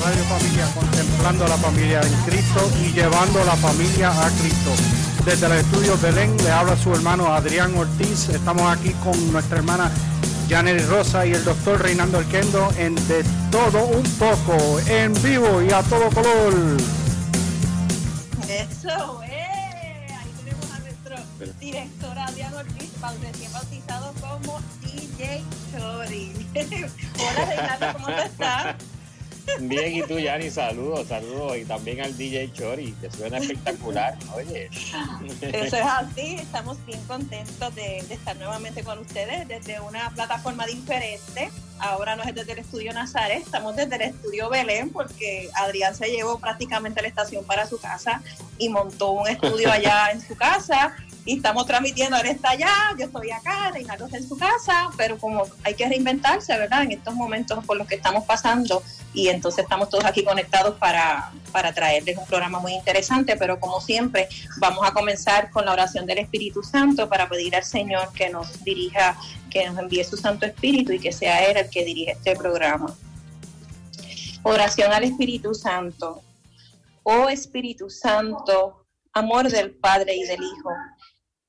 Radio Familia, contemplando a la familia en Cristo y llevando a la familia a Cristo. Desde el estudio Belén le habla su hermano Adrián Ortiz. Estamos aquí con nuestra hermana Janet Rosa y el doctor Reinaldo Alquendo en De Todo Un Poco, en vivo y a todo color. Eso, eh. Ahí tenemos a nuestro director Adrián Ortiz, recién bautizado como DJ Chori. Hola Reinaldo, ¿cómo estás? Bien, y tú, Yanni, saludos, saludos. Y también al DJ Chori, que suena espectacular, oye. Eso es así, estamos bien contentos de, estar nuevamente con ustedes desde una plataforma diferente. Ahora no es desde el estudio Nazaret, estamos desde el estudio Belén, porque Adrián se llevó prácticamente la estación para su casa y montó un estudio allá en su casa y estamos transmitiendo, él está allá, yo estoy acá, Reinaldo está en su casa, pero como hay que reinventarse, ¿verdad? En estos momentos por los que estamos pasando y entonces estamos todos aquí conectados para, para traerles un programa muy interesante, pero como siempre vamos a comenzar con la oración del Espíritu Santo para pedir al Señor que nos dirija, que nos envíe su Santo Espíritu y que sea Él el que dirija este programa. Oración al Espíritu Santo. Oh Espíritu Santo, amor del Padre y del Hijo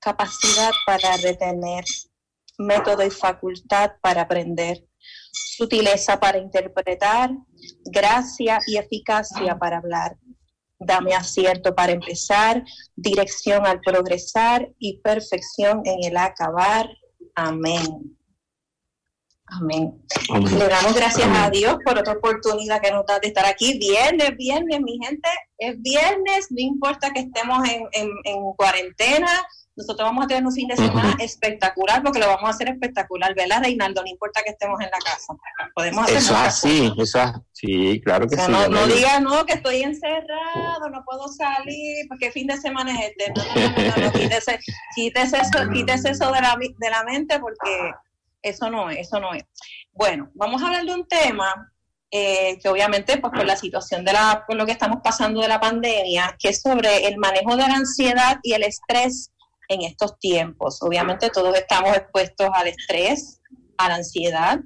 capacidad para retener, método y facultad para aprender, sutileza para interpretar, gracia y eficacia para hablar. Dame acierto para empezar, dirección al progresar y perfección en el acabar. Amén. Amén. Le damos gracias a Dios por otra oportunidad que nos da de estar aquí. Viernes, viernes, mi gente, es viernes, no importa que estemos en, en cuarentena, nosotros vamos a tener un fin de semana espectacular porque lo vamos a hacer espectacular, ¿verdad, Reinaldo? No importa que estemos en la casa. Podemos hacer Eso es así, eso es Sí, claro que sí. No, no digas, no, que estoy encerrado, no puedo salir, porque fin de semana es este. No, no, no, no, quítese, quítese, eso, quítese eso de la, de la mente porque eso no es, eso no es. Bueno, vamos a hablar de un tema eh, que obviamente pues por la situación de la, por lo que estamos pasando de la pandemia, que es sobre el manejo de la ansiedad y el estrés en estos tiempos. Obviamente todos estamos expuestos al estrés, a la ansiedad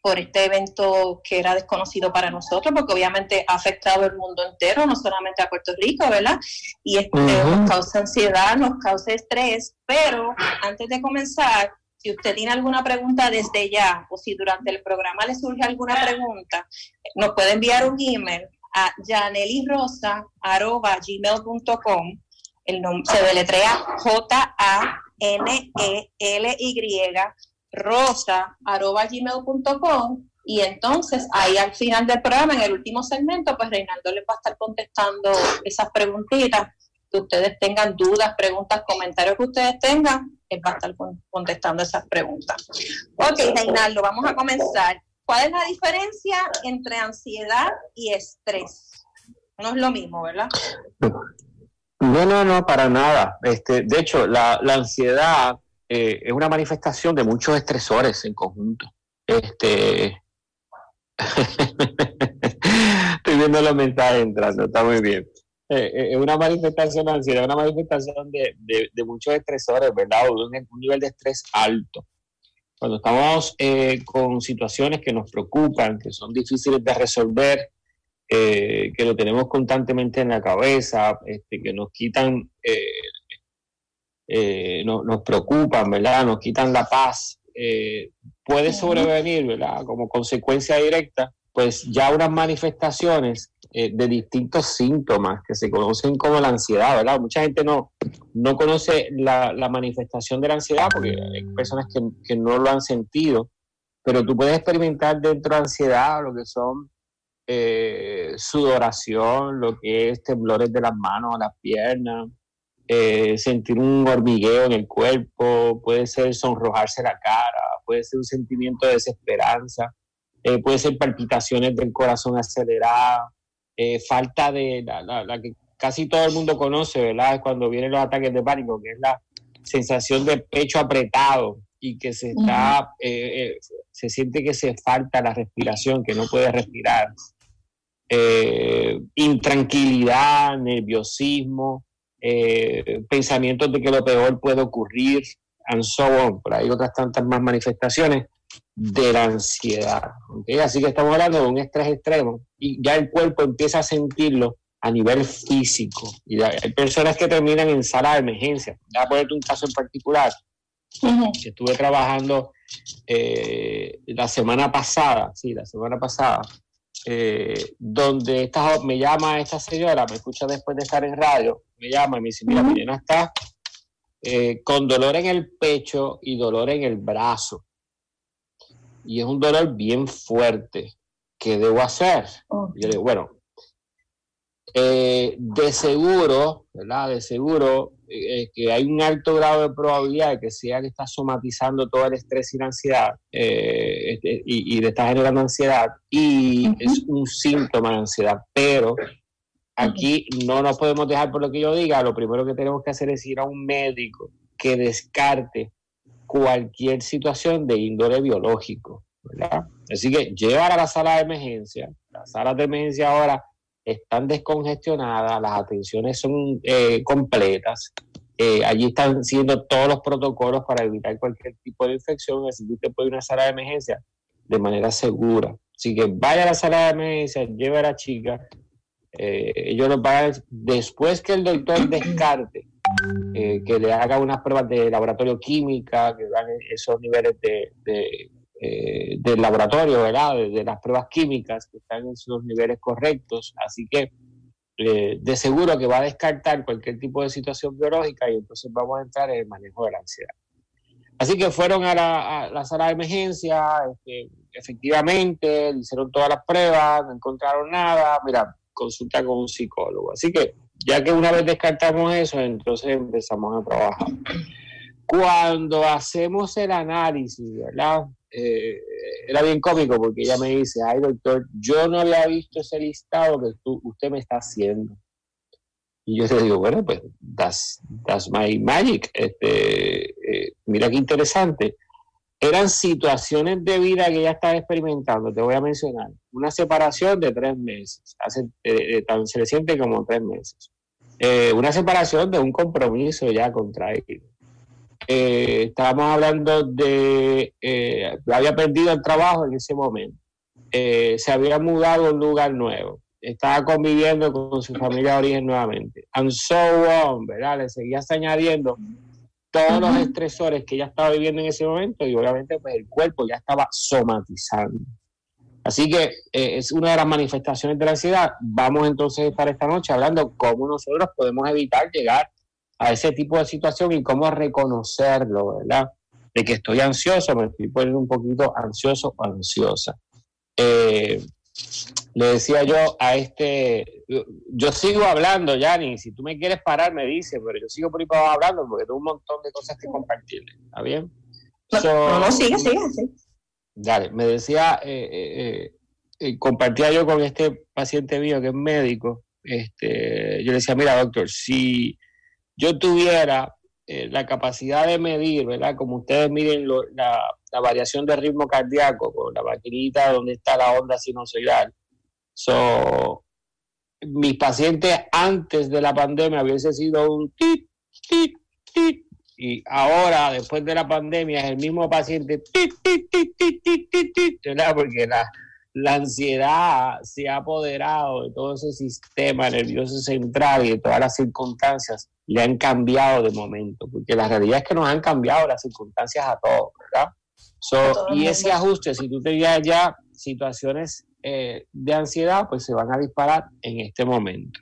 por este evento que era desconocido para nosotros, porque obviamente ha afectado el mundo entero, no solamente a Puerto Rico, ¿verdad? Y este nos causa ansiedad, nos causa estrés, pero antes de comenzar, si usted tiene alguna pregunta desde ya o si durante el programa le surge alguna pregunta, nos puede enviar un email a janelirosa.gmail.com el nombre se deletrea J-A-N-E-L-Y, rosa, arroba gmail.com. Y entonces ahí al final del programa, en el último segmento, pues Reinaldo les va a estar contestando esas preguntitas que ustedes tengan dudas, preguntas, comentarios que ustedes tengan, él va a estar contestando esas preguntas. Ok, Reinaldo, vamos a comenzar. ¿Cuál es la diferencia entre ansiedad y estrés? No es lo mismo, ¿verdad? No, no, no, para nada. Este, de hecho, la, ansiedad eh, es una manifestación de muchos estresores en conjunto. Este, estoy viendo los mensajes entrando, está muy bien. Eh, eh, es una manifestación de ansiedad, una manifestación de, de, muchos estresores, ¿verdad? un, un, nivel de estrés alto. Cuando estamos con situaciones que nos preocupan, que son difíciles de resolver, que lo tenemos constantemente en la cabeza, este, que nos quitan, no, nos preocupan, ¿verdad? Nos quitan la paz, puede sobrevenir, ¿verdad? Como consecuencia directa, pues ya unas manifestaciones eh, de distintos síntomas que se conocen como la ansiedad, ¿verdad? Mucha gente no, no conoce la, manifestación de la ansiedad porque hay personas que, no lo han sentido, pero tú puedes experimentar dentro de ansiedad lo que son eh, sudoración, lo que es temblores de las manos a las piernas, eh, sentir un hormigueo en el cuerpo, puede ser sonrojarse la cara, puede ser un sentimiento de desesperanza, puede ser palpitaciones del corazón aceleradas, eh, falta de la, que casi todo el mundo conoce, ¿verdad? Es cuando vienen los ataques de pánico, que es la sensación de pecho apretado y que se está, eh, eh, se siente que se falta la respiración, que no puede respirar. Intranquilidad, nerviosismo, pensamientos de que lo peor puede ocurrir, and so on. Pero hay otras tantas más manifestaciones de la ansiedad. Así que estamos hablando de un estrés extremo y ya el cuerpo empieza a sentirlo a nivel físico. Y hay personas que terminan en sala de emergencia. Voy a ponerte un caso en particular. estuve trabajando eh, la semana pasada, sí, la semana pasada, eh, donde esta, me llama esta señora, me escucha después de estar en radio, me llama y me dice, mira, mi está eh, con dolor en el pecho y dolor en el brazo y es un dolor bien fuerte. ¿Qué debo hacer? Yo le digo, bueno, eh, de seguro, ¿verdad? De seguro eh, que hay un alto grado de probabilidad de que sea que está somatizando todo el estrés y la ansiedad eh, este, y, le está generando ansiedad y es un síntoma de ansiedad, pero aquí no nos podemos dejar por lo que yo diga, lo primero que tenemos que hacer es ir a un médico que descarte cualquier situación de índole biológico. ¿verdad? Así que llevar a la sala de emergencia, las salas de emergencia ahora están descongestionadas, las atenciones son eh, completas, eh, allí están siendo todos los protocolos para evitar cualquier tipo de infección, así que usted puede ir a una sala de emergencia de manera segura. Así que vaya a la sala de emergencia, lleve a la chica, eh, ellos lo pagan después que el doctor descarte eh, que le haga unas pruebas de laboratorio química, que dan esos niveles de, eh, del laboratorio, ¿verdad? De, las pruebas químicas que están en sus niveles correctos. Así que eh, de seguro que va a descartar cualquier tipo de situación biológica y entonces vamos a entrar en el manejo de la ansiedad. Así que fueron a la, sala de emergencia, este, efectivamente, hicieron todas las pruebas, no encontraron nada, mira, consulta con un psicólogo. Así que ya que una vez descartamos eso, entonces empezamos a trabajar. Cuando hacemos el análisis, ¿verdad? Eh, era bien cómico porque ella me dice, ay doctor, yo no había visto ese listado que usted me está haciendo. Y yo le digo, bueno, pues that's, that's my magic. Este, eh, mira qué interesante. Eran situaciones de vida que ella estaba experimentando, te voy a mencionar. Una separación de tres meses, hace tan reciente como tres meses. Eh, una separación de un compromiso ya contraído. Eh, estábamos hablando de, eh, había perdido el trabajo en ese momento, eh, se había mudado a un lugar nuevo, estaba conviviendo con su familia de origen nuevamente, and so on, ¿verdad? Le seguías añadiendo todos los estresores que ella estaba viviendo en ese momento y obviamente pues el cuerpo ya estaba somatizando. Así que eh, es una de las manifestaciones de la ansiedad. Vamos entonces a estar esta noche hablando cómo nosotros podemos evitar llegar a ese tipo de situación y cómo reconocerlo, ¿verdad? De que estoy ansioso, me estoy poniendo un poquito ansioso o ansiosa. Eh, le decía yo a este, yo sigo hablando, Yanni, si tú me quieres parar me dices, pero yo sigo por ahí para hablando porque tengo un montón de cosas que compartirle, ¿está bien? No, no, sigue, sigue, sí. Dale, me decía, eh, eh, compartía yo con este paciente mío que es médico, este, yo le decía, mira doctor, si yo tuviera eh, la capacidad de medir, ¿verdad? Como ustedes miden la, variación de ritmo cardíaco con la maquinita donde está la onda sinusoidal. So, mis pacientes antes de la pandemia hubiese sido un tit, tit, tit, y ahora, después de la pandemia, es el mismo paciente, tit, tit, tit, ¿verdad? porque la, la ansiedad se ha apoderado de todo ese sistema nervioso central y de todas las circunstancias le han cambiado de momento, porque la realidad es que nos han cambiado las circunstancias a todos, ¿verdad? So, y ese ajuste, si tú tenías ya situaciones eh, de ansiedad, pues se van a disparar en este momento.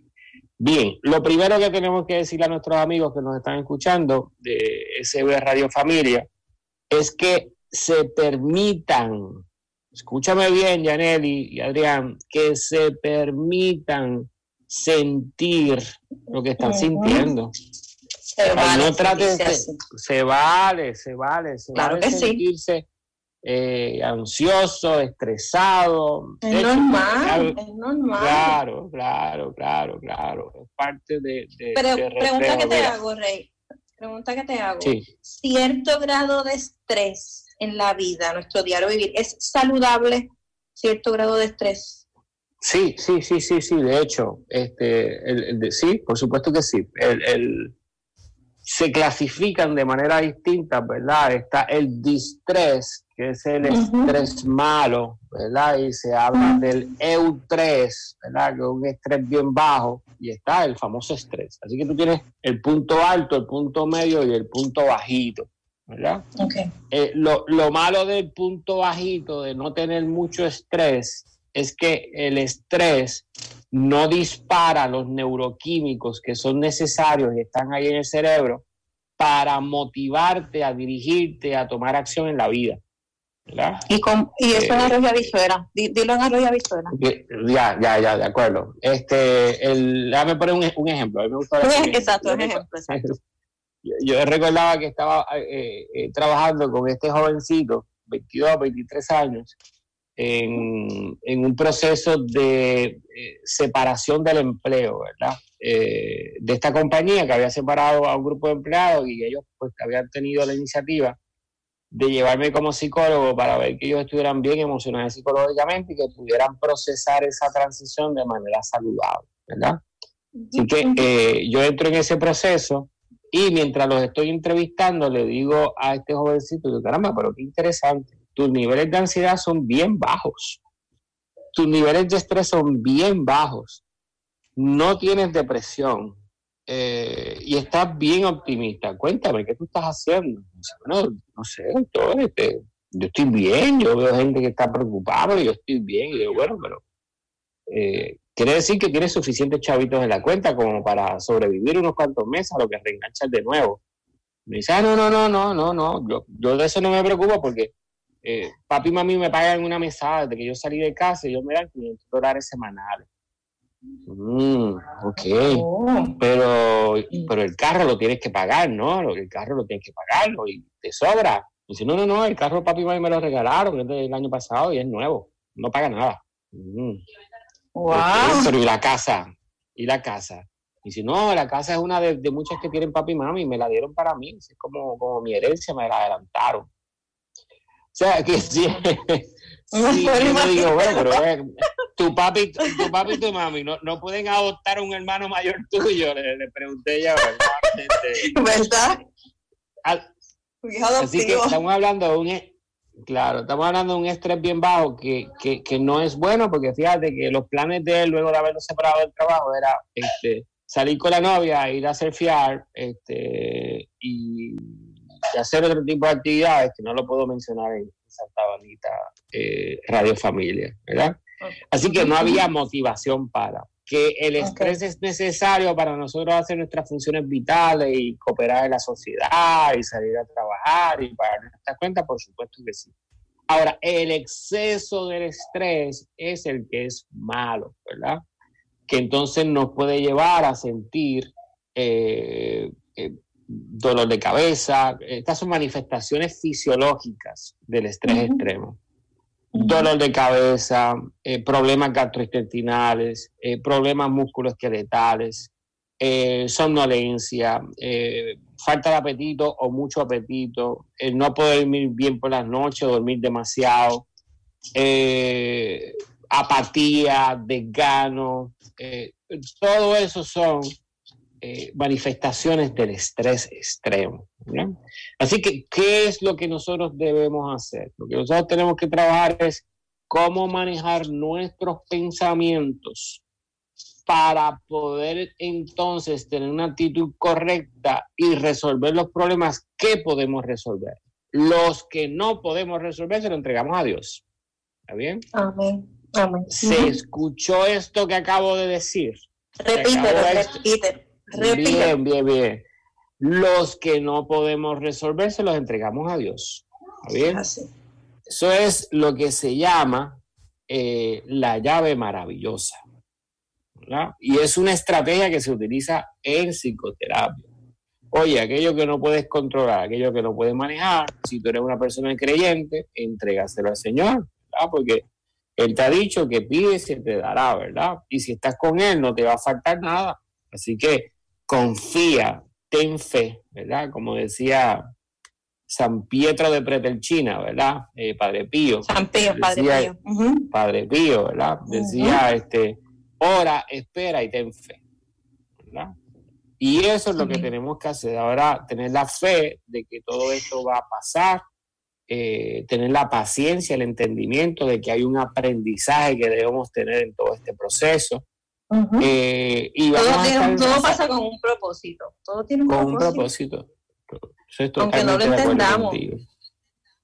Bien, lo primero que tenemos que decirle a nuestros amigos que nos están escuchando de SB Radio Familia es que se permitan, escúchame bien, Yaneli y Adrián, que se permitan sentir lo que están sintiendo. Se vale, no trates sentirse de- se vale, se vale, se Claro vale que sí. sentirse eh, ansioso, estresado. Es hecho, normal, al- es normal. Claro, claro, claro, claro. Es parte de. de- Pero de pregunta que te hago, Rey. Pregunta que te hago. Sí. Cierto grado de estrés en la vida, nuestro diario vivir, ¿es saludable cierto grado de estrés? Sí, sí, sí, sí, sí. De hecho, este, el, el de- sí, por supuesto que sí. El, el- se clasifican de manera distinta, ¿verdad? Está el distrés, que es el Ujú. estrés malo, ¿verdad? Y se habla del eustrés, ¿verdad? Que es un estrés bien bajo. Y está el famoso estrés. Así que tú tienes el punto alto, el punto medio y el punto bajito, ¿verdad? Ok. Eh, lo, lo malo del punto bajito, de no tener mucho estrés, es que el estrés no dispara los neuroquímicos que son necesarios y están ahí en el cerebro para motivarte a dirigirte a tomar acción en la vida. ¿verdad? Y, con, y eso en Eh, arroyo avizuera. Di- Dilo en arroyo. Que- Ya, ya, ya, de acuerdo. Este, el, déjame poner un, un ejemplo. Me gusta Exacto, un ejemplo, exacto. Yo, yo recordaba que estaba eh, eh, trabajando con este jovencito, 22, 23 años, en, en un proceso de eh, separación del empleo, ¿verdad? Eh, de esta compañía que había separado a un grupo de empleados y ellos pues habían tenido la iniciativa de llevarme como psicólogo para ver que ellos estuvieran bien emocionales psicológicamente y que pudieran procesar esa transición de manera saludable, ¿verdad? Así que eh, yo entro en ese proceso y mientras los estoy entrevistando le digo a este jovencito, caramba, pero qué interesante, tus niveles de ansiedad son bien bajos, tus niveles de estrés son bien bajos, no tienes depresión eh, y estás bien optimista. Cuéntame, ¿qué tú estás haciendo? Bueno, no sé, doctor, este, yo estoy bien, yo veo gente que está preocupada, pero yo estoy bien. Y digo, bueno, pero eh, quiere decir que tienes suficientes chavitos en la cuenta como para sobrevivir unos cuantos meses a lo que reenganchas de nuevo. Me dice, ah, no, no, no, no, no, no, yo de eso no me preocupo porque eh, papi y mami me pagan una mesada desde que yo salí de casa y yo me dan 500 dólares semanales. Mm, ok, Oh. pero, pero el carro lo tienes que pagar, ¿no? El carro lo tienes que pagarlo y te sobra. Y dice, no, no, no, el carro papi y mami me lo regalaron del año pasado y es nuevo, no paga nada. Mm. Wow. Pero ¿y la casa? ¿Y la casa? Y si no, la casa es una de, de muchas que tienen papi y mami, me la dieron para mí, es como, como mi herencia, me la adelantaron. O sea, que sí, sí, yo digo, bueno, pero eh, tu papi, tu papi y tu mami no, no pueden adoptar a un hermano mayor tuyo, le, le pregunté yo, ¿verdad? Este, ¿Verdad? al- Así que estamos hablando de un, e- claro, estamos hablando de un estrés bien bajo que, que, que no es bueno porque fíjate que los planes de él luego de haberlo separado del trabajo era este, salir con la novia, ir a surfear este, y, y hacer otro tipo de actividades que no lo puedo mencionar en Santa Bonita eh, Radio Familia, ¿verdad? Así que no había motivación para. Que el estrés es necesario para nosotros hacer nuestras funciones vitales y cooperar en la sociedad y salir a trabajar y pagar nuestras cuentas, por supuesto que sí. Ahora, el exceso del estrés es el que es malo, ¿verdad? Que entonces nos puede llevar a sentir eh, eh, dolor de cabeza. Estas son manifestaciones fisiológicas del estrés extremo dolor de cabeza, eh, problemas gastrointestinales, eh, problemas musculoesqueletales, eh, somnolencia, falta de apetito o mucho apetito, el no poder dormir bien por las noches, dormir demasiado, apatía, desgano, todo eso son eh, manifestaciones del estrés extremo. Así que, ¿qué es lo que nosotros debemos hacer? Lo que nosotros tenemos que trabajar es cómo manejar nuestros pensamientos para poder entonces tener una actitud correcta y resolver los problemas que podemos resolver. Los que no podemos resolver se lo entregamos a Dios. ¿Está bien? Amén. Amén. ¿Se escuchó esto que acabo de decir? Repítelo, repite. Bien, bien, bien. Los que no podemos resolver se los entregamos a Dios. ¿Está bien? Así. Eso es lo que se llama eh, la llave maravillosa. ¿verdad? Y es una estrategia que se utiliza en psicoterapia. Oye, aquello que no puedes controlar, aquello que no puedes manejar, si tú eres una persona creyente, entrégaselo al Señor, ¿verdad? Porque Él te ha dicho que pides y se te dará, ¿verdad? Y si estás con Él, no te va a faltar nada. Así que confía, ten fe, ¿verdad? Como decía San Pietro de Pretelchina, ¿verdad? Eh, Padre Pío. San Pío, Padre Pío. Padre Pío, ¿verdad? Decía, este, ora, espera y ten fe, ¿verdad? Y eso es lo que tenemos que hacer ahora, tener la fe de que todo esto va a pasar, eh, tener la paciencia, el entendimiento de que hay un aprendizaje que debemos tener en todo este proceso. Eh, y todo, tiene- todo pasa con un propósito. Todo tiene un con un propósito. propósito. Estoy Aunque no lo entendamos.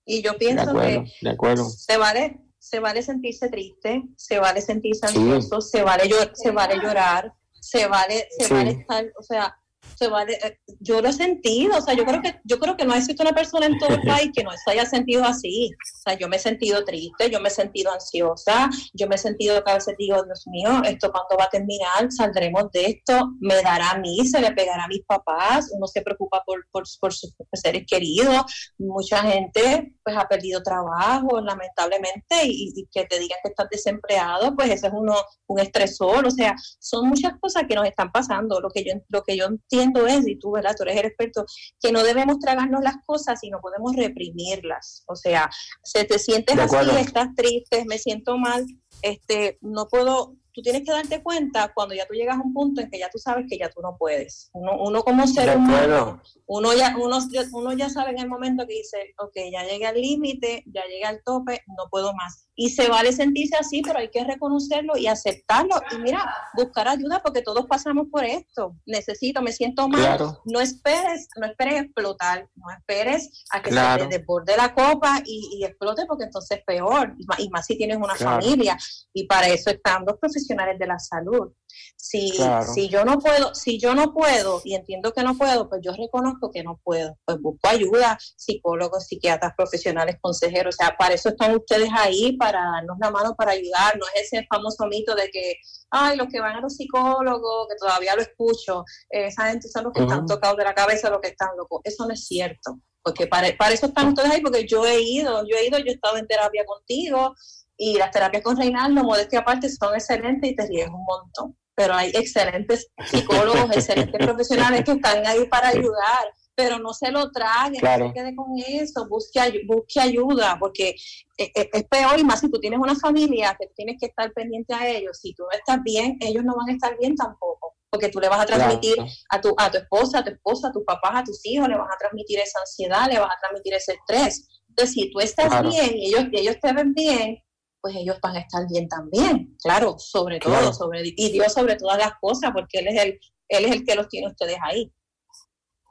Y yo De pienso acuerdo, que de acuerdo. se vale, se vale sentirse triste, se vale sentirse Sí. ansioso, se vale llor- se vale llorar, se vale, se Sí. vale estar, o sea, se vale, eh, yo lo he sentido, o sea, yo creo que, yo creo que no existe una persona en todo el país que no se haya sentido así. O sea, yo me he sentido triste, yo me he sentido ansiosa, yo me he sentido que a veces digo, Dios mío, esto cuándo va a terminar, saldremos de esto, me dará a mí, se le pegará a mis papás, uno se preocupa por, por, por sus seres queridos, mucha gente pues ha perdido trabajo, lamentablemente, y, y que te digan que estás desempleado, pues eso es uno, un estresor, o sea, son muchas cosas que nos están pasando. Lo que yo, lo que yo entiendo es, y tú, ¿verdad? Tú eres el experto, que no debemos tragarnos las cosas y no podemos reprimirlas. O sea, se te sientes así, estás triste, me siento mal, este, no puedo, tú tienes que darte cuenta cuando ya tú llegas a un punto en que ya tú sabes que ya tú no puedes. Uno, uno como ser humano, uno ya, uno, uno ya sabe en el momento que dice, ok, ya llegué al límite, ya llegué al tope, no puedo más. Y se vale sentirse así, pero hay que reconocerlo y aceptarlo. Y mira, buscar ayuda porque todos pasamos por esto. Necesito, me siento mal. Claro. No esperes, no esperes explotar, no esperes a que Claro. se te desborde la copa y, y explote porque entonces es peor. Y más, y más si tienes una Claro. familia. Y para eso están los profesionales de la salud. Si, Claro. si yo no puedo, si yo no puedo y entiendo que no puedo, pues yo reconozco que no puedo. Pues busco ayuda, psicólogos, psiquiatras, profesionales, consejeros. O sea, para eso están ustedes ahí, para darnos la mano, para ayudar. No es ese famoso mito de que, ay, los que van a los psicólogos, que todavía lo escucho, esa gente son los que están tocados de la cabeza, los que están locos. Eso no es cierto. Porque para, para eso están ustedes ahí, porque yo he ido, yo he ido, yo he estado en terapia contigo, y las terapias con Reinaldo, modestia aparte, son excelentes y te ríes un montón. Pero hay excelentes psicólogos, excelentes profesionales que están ahí para ayudar. Pero no se lo traguen, Claro. no se quede con eso, busque, busque ayuda, porque eh, eh, es peor y más si tú tienes una familia que tienes que estar pendiente a ellos. Si tú no estás bien, ellos no van a estar bien tampoco, porque tú le vas a transmitir Claro. a tu, a tu esposa, a tu esposa, a tus papás, a tus hijos, le vas a transmitir esa ansiedad, le vas a transmitir ese estrés. Entonces, si tú estás Claro. bien y ellos, y ellos te ven bien, pues ellos van a estar bien también. Claro, sobre todo, Claro. sobre y Dios sobre todas las cosas, porque Él es el, Él es el que los tiene ustedes ahí.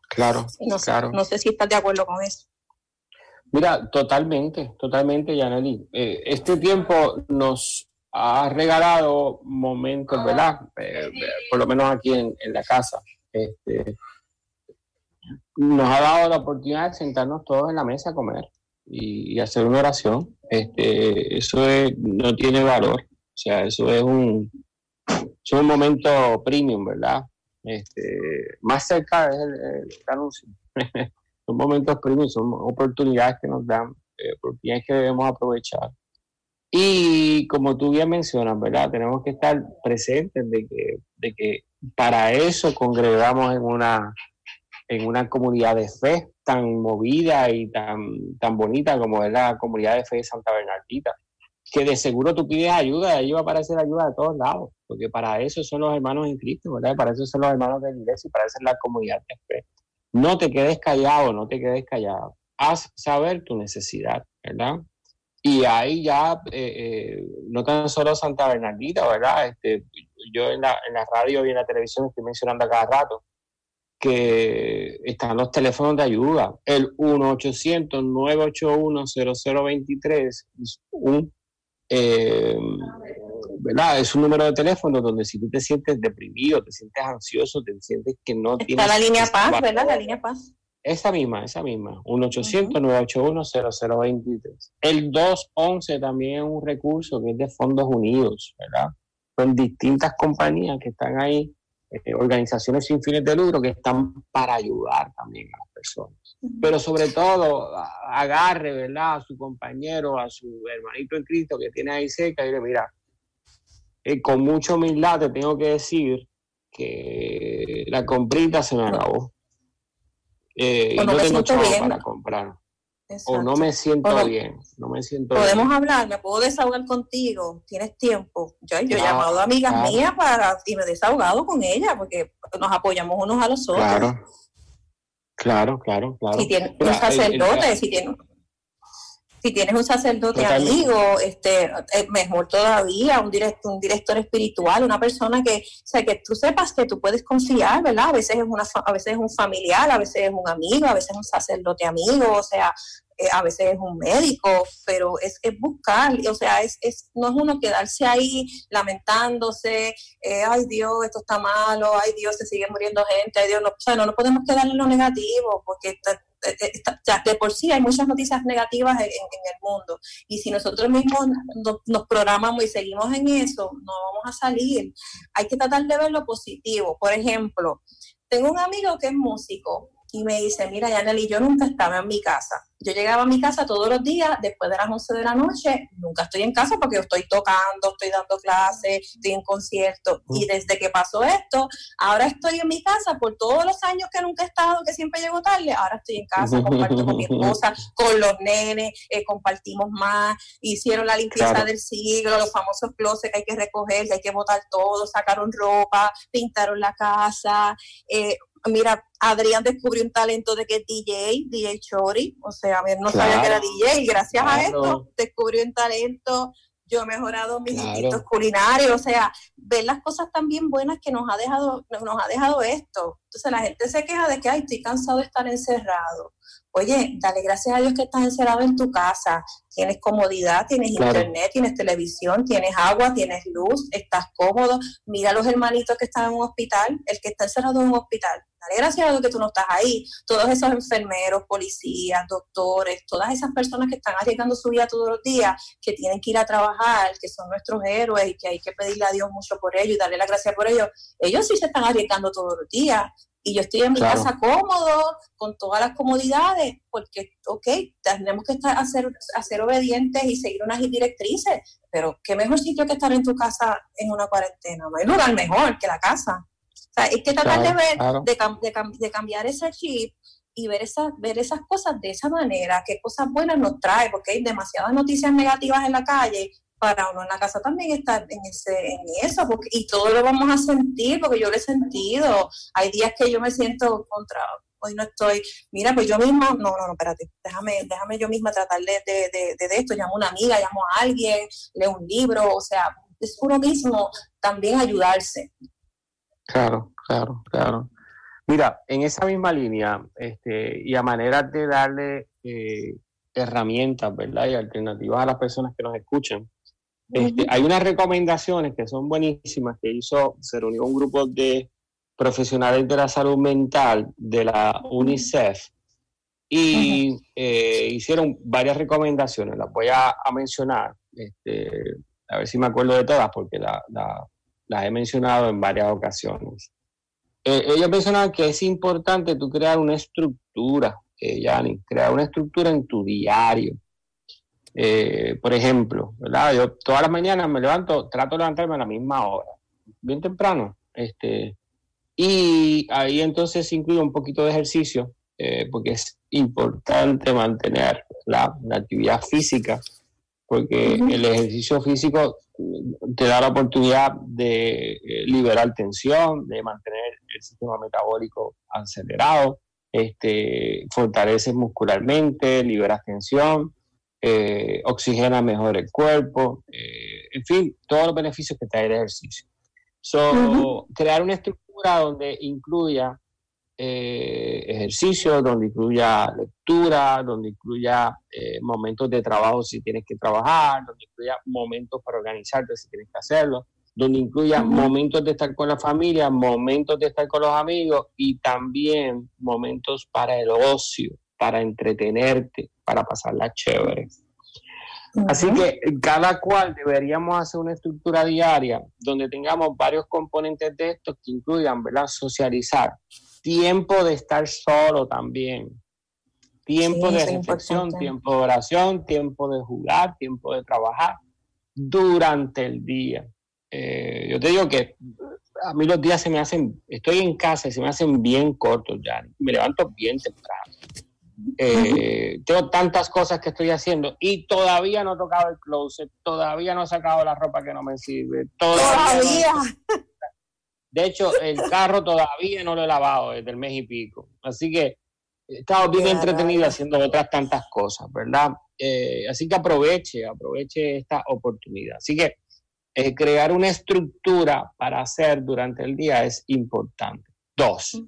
Claro, no, sé- claro. no sé si estás de acuerdo con eso. Mira, totalmente, totalmente, Yaneli. Eh, este tiempo nos ha regalado momentos, ¿verdad? Eh, eh, por lo menos aquí en, en la casa. Este, nos ha dado la oportunidad de sentarnos todos en la mesa a comer y, y hacer una oración. Este, eso es- no tiene valor. O sea, eso es un, es un momento premium, ¿verdad? Este, más cerca es el, el anuncio. son momentos premium, son oportunidades que nos dan, eh, oportunidades que debemos aprovechar. Y como tú bien mencionas, ¿verdad? Tenemos que estar presentes de que, de que para eso congregamos en una, en una comunidad de fe tan movida y tan, tan bonita como es la comunidad de fe de Santa Bernardita. que de seguro tú pides ayuda, ahí va a aparecer ayuda de todos lados, porque para eso son los hermanos en Cristo, ¿verdad? Para eso son los hermanos de la iglesia y para eso es la comunidad de fe. No te quedes callado, no te quedes callado. Haz saber tu necesidad, ¿verdad? Y ahí ya, eh, eh, no tan solo Santa Bernardita, ¿verdad? Este, yo en la, en la radio y en la televisión estoy mencionando a cada rato que están los teléfonos de ayuda. El 1-800-981-0023 es un, eh, ¿verdad? es un número de teléfono donde si tú te sientes deprimido, te sientes ansioso, te sientes que no tienes... Está la línea Paz, ¿verdad? La línea Paz. Esa misma, esa misma, 1-800-981-0023. El 211 también es un recurso que es de Fondos Unidos, ¿verdad? Son distintas compañías que están ahí, eh, organizaciones sin fines de lucro que están para ayudar también a las personas. Pero sobre todo, agarre, ¿verdad? A su compañero, a su hermanito en Cristo que tiene ahí cerca y dile, mira, eh, con mucha humildad te tengo que decir que la comprita se me acabó eh, y no, tengo chavo para comprar. O no me siento bien, no me siento Podemos hablar, me puedo desahogar contigo, tienes tiempo. Yo, yo he llamado a amigas mías para y me he desahogado con ellas porque nos apoyamos unos a los otros. Claro, claro, claro. claro. Si tienes un sacerdote, si tienes si tienes un sacerdote amigo, este, eh, mejor todavía, un, director, un director espiritual, una persona que, o sea, que tú sepas que tú puedes confiar, ¿verdad? A veces es una, a veces es un familiar, a veces es un amigo, a veces es un sacerdote amigo, o sea, eh, a veces es un médico, pero es, es buscar, o sea, es, es, no es uno quedarse ahí lamentándose, eh, ay Dios, esto está malo, ay Dios, se sigue muriendo gente, ay Dios, no, o sea, no, no podemos quedar en lo negativo, porque eh, ya de por sí hay muchas noticias negativas en, el mundo y si nosotros mismos nos, programamos y seguimos en eso, no vamos a salir. Hay que tratar de ver lo positivo. Por ejemplo, tengo un amigo que es músico y me dice, mira, Yaneli, yo nunca estaba en mi casa yo llegaba a mi casa todos los días después de las 11 de la noche, nunca estoy en casa porque yo estoy tocando, estoy dando clases, estoy en conciertos. Y desde que pasó esto, ahora estoy en mi casa por todos los años que nunca he estado, que siempre llego tarde, ahora estoy en casa, comparto con mi esposa, con los nenes, eh, compartimos más, hicieron la limpieza del siglo, los famosos closets que hay que recoger, que hay que botar todo, sacaron ropa, pintaron la casa. Eh, mira, Adrián descubrió un talento de que es DJ, DJ Chori, o sea, a ver, no sabía que era DJ, y gracias a esto descubrió un talento, yo he mejorado mis instintos culinarios, o sea, ver las cosas tan bien buenas que nos ha dejado, nos ha dejado esto. Entonces la gente se queja de que, ay, estoy cansado de estar encerrado. Oye, dale gracias a Dios que estás encerrado en tu casa. Tienes comodidad, tienes internet, tienes televisión, tienes agua, tienes luz, estás cómodo. Mira a los hermanitos que están en un hospital, el que está encerrado en un hospital. Dale gracias a Dios que tú no estás ahí. Todos esos enfermeros, policías, doctores, todas esas personas que están arriesgando su vida todos los días, que tienen que ir a trabajar, que son nuestros héroes y que hay que pedirle a Dios mucho por ellos y darle la gracia por ellos. Ellos sí se están arriesgando todos los días y yo estoy en mi casa cómodo, con todas las comodidades, porque, ok, tenemos que estar, hacer, hacer obedientes y seguir unas directrices, pero qué mejor sitio que estar en tu casa en una cuarentena, no hay lugar mejor que la casa. O sea, hay que tratar de ver, de, de, cambiar ese chip y ver esas, ver esas cosas de esa manera, qué cosas buenas nos trae, porque hay demasiadas noticias negativas en la calle para uno en la casa también estar en, ese, en eso, porque, y todo lo vamos a sentir, porque yo lo he sentido. Hay días que yo me siento contra, hoy no estoy, mira, pues yo misma, no, no, no, espérate, déjame, déjame yo misma tratar de, de, de, esto, llamo a una amiga, llamo a alguien, leo un libro, o sea, es uno mismo también ayudarse. Claro, claro, claro. Mira, en esa misma línea, este, y a manera de darle eh, herramientas, ¿verdad? Y alternativas a las personas que nos escuchan, este, hay unas recomendaciones que son buenísimas que hizo, se reunió un grupo de profesionales de la salud mental de la UNICEF y eh, hicieron varias recomendaciones, las voy a, mencionar, este, a ver si me acuerdo de todas porque las he mencionado en varias ocasiones. Eh, ellos mencionaban que es importante tú crear una estructura, eh, crear una estructura en tu diario eh, por ejemplo, ¿verdad? Yo todas las mañanas me levanto, trato de levantarme a la misma hora, bien temprano. Este, y ahí entonces incluyo un poquito de ejercicio, eh, porque es importante mantener la, actividad física porque el ejercicio físico te da la oportunidad de eh, liberar tensión, de mantener el sistema metabólico acelerado, este, fortaleces muscularmente, liberas tensión, eh, oxigena mejor el cuerpo, eh, en fin, todos los beneficios que trae el ejercicio. So, Crear una estructura donde incluya eh, ejercicio, donde incluya lectura, donde incluya eh, momentos de trabajo si tienes que trabajar, donde incluya momentos para organizarte si tienes que hacerlo, donde incluya momentos de estar con la familia, momentos de estar con los amigos y también momentos para el ocio, para entretenerte, para pasarla chévere. Así que cada cual deberíamos hacer una estructura diaria donde tengamos varios componentes de estos que incluyan, ¿verdad? Socializar, tiempo de estar solo también, tiempo de reflexión, tiempo de oración, tiempo de jugar, tiempo de trabajar durante el día. Eh, yo te digo que a mí los días se me hacen, estoy en casa y se me hacen bien cortos ya, me levanto bien temprano. Eh, tengo tantas cosas que estoy haciendo y todavía no he tocado el closet, todavía no he sacado la ropa que no me sirve. Todavía. De hecho, el carro todavía no lo he lavado desde el mes y pico. Así que he estado bien entretenido haciendo otras tantas cosas, ¿verdad? Eh, así que aproveche, aproveche esta oportunidad. Así que eh, crear una estructura para hacer durante el día es importante. Dos,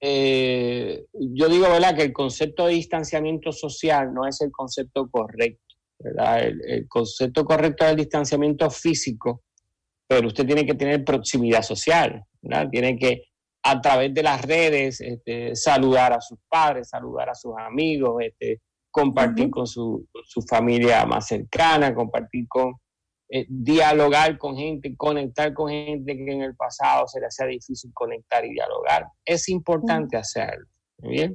eh, yo digo, ¿verdad?, que el concepto de distanciamiento social no es el concepto correcto, ¿verdad? El, concepto correcto es el distanciamiento físico, pero usted tiene que tener proximidad social, ¿verdad? Tiene que, a través de las redes, este, saludar a sus padres, saludar a sus amigos, este, compartir con su, su familia más cercana, compartir con eh, dialogar con gente, conectar con gente que en el pasado se le hacía difícil conectar y dialogar. Es importante hacerlo. ¿Bien?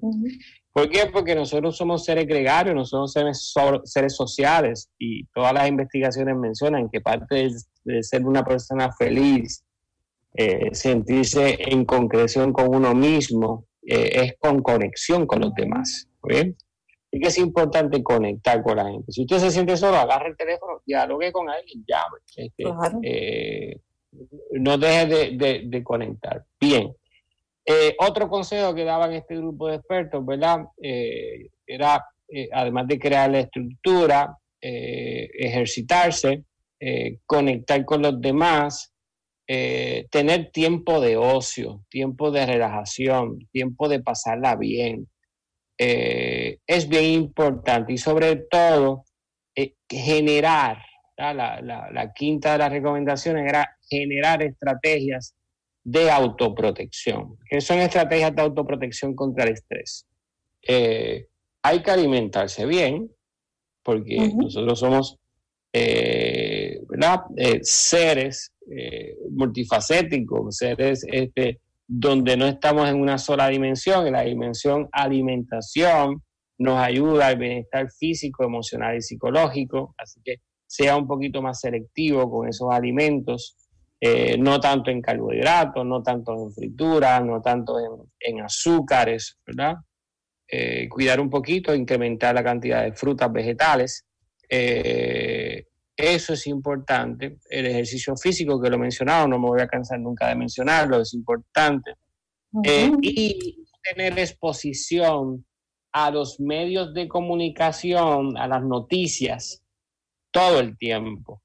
¿Por qué? Porque nosotros somos seres gregarios, nosotros somos seres, sociales y todas las investigaciones mencionan que parte de, ser una persona feliz, eh, sentirse en concreción con uno mismo, eh, es con conexión con los demás. ¿bien? Y que es importante conectar con la gente. Si usted se siente solo, agarre el teléfono, dialogue con alguien, llame. Este, eh, no deje de, conectar. Bien. Eh, otro consejo que daban este grupo de expertos, ¿verdad? Eh, era, además de crear la estructura, ejercitarse, conectar con los demás, tener tiempo de ocio, tiempo de relajación, tiempo de pasarla bien, eh, es bien importante y sobre todo eh, generar, la, quinta de las recomendaciones era generar estrategias de autoprotección. que son estrategias de autoprotección contra el estrés? Eh, hay que alimentarse bien, porque nosotros somos seres multifacéticos, seres este, donde no estamos en una sola dimensión, en la dimensión alimentación nos ayuda al bienestar físico, emocional y psicológico, así que sea un poquito más selectivo con esos alimentos, eh, no tanto en carbohidratos, no tanto en frituras, no tanto en, azúcares, ¿verdad? Eh, cuidar un poquito, incrementar la cantidad de frutas, vegetales. Eh, eso es importante. El ejercicio físico, que lo he mencionado, no me voy a cansar nunca de mencionarlo, es importante. Eh, y tener exposición a los medios de comunicación, a las noticias, todo el tiempo.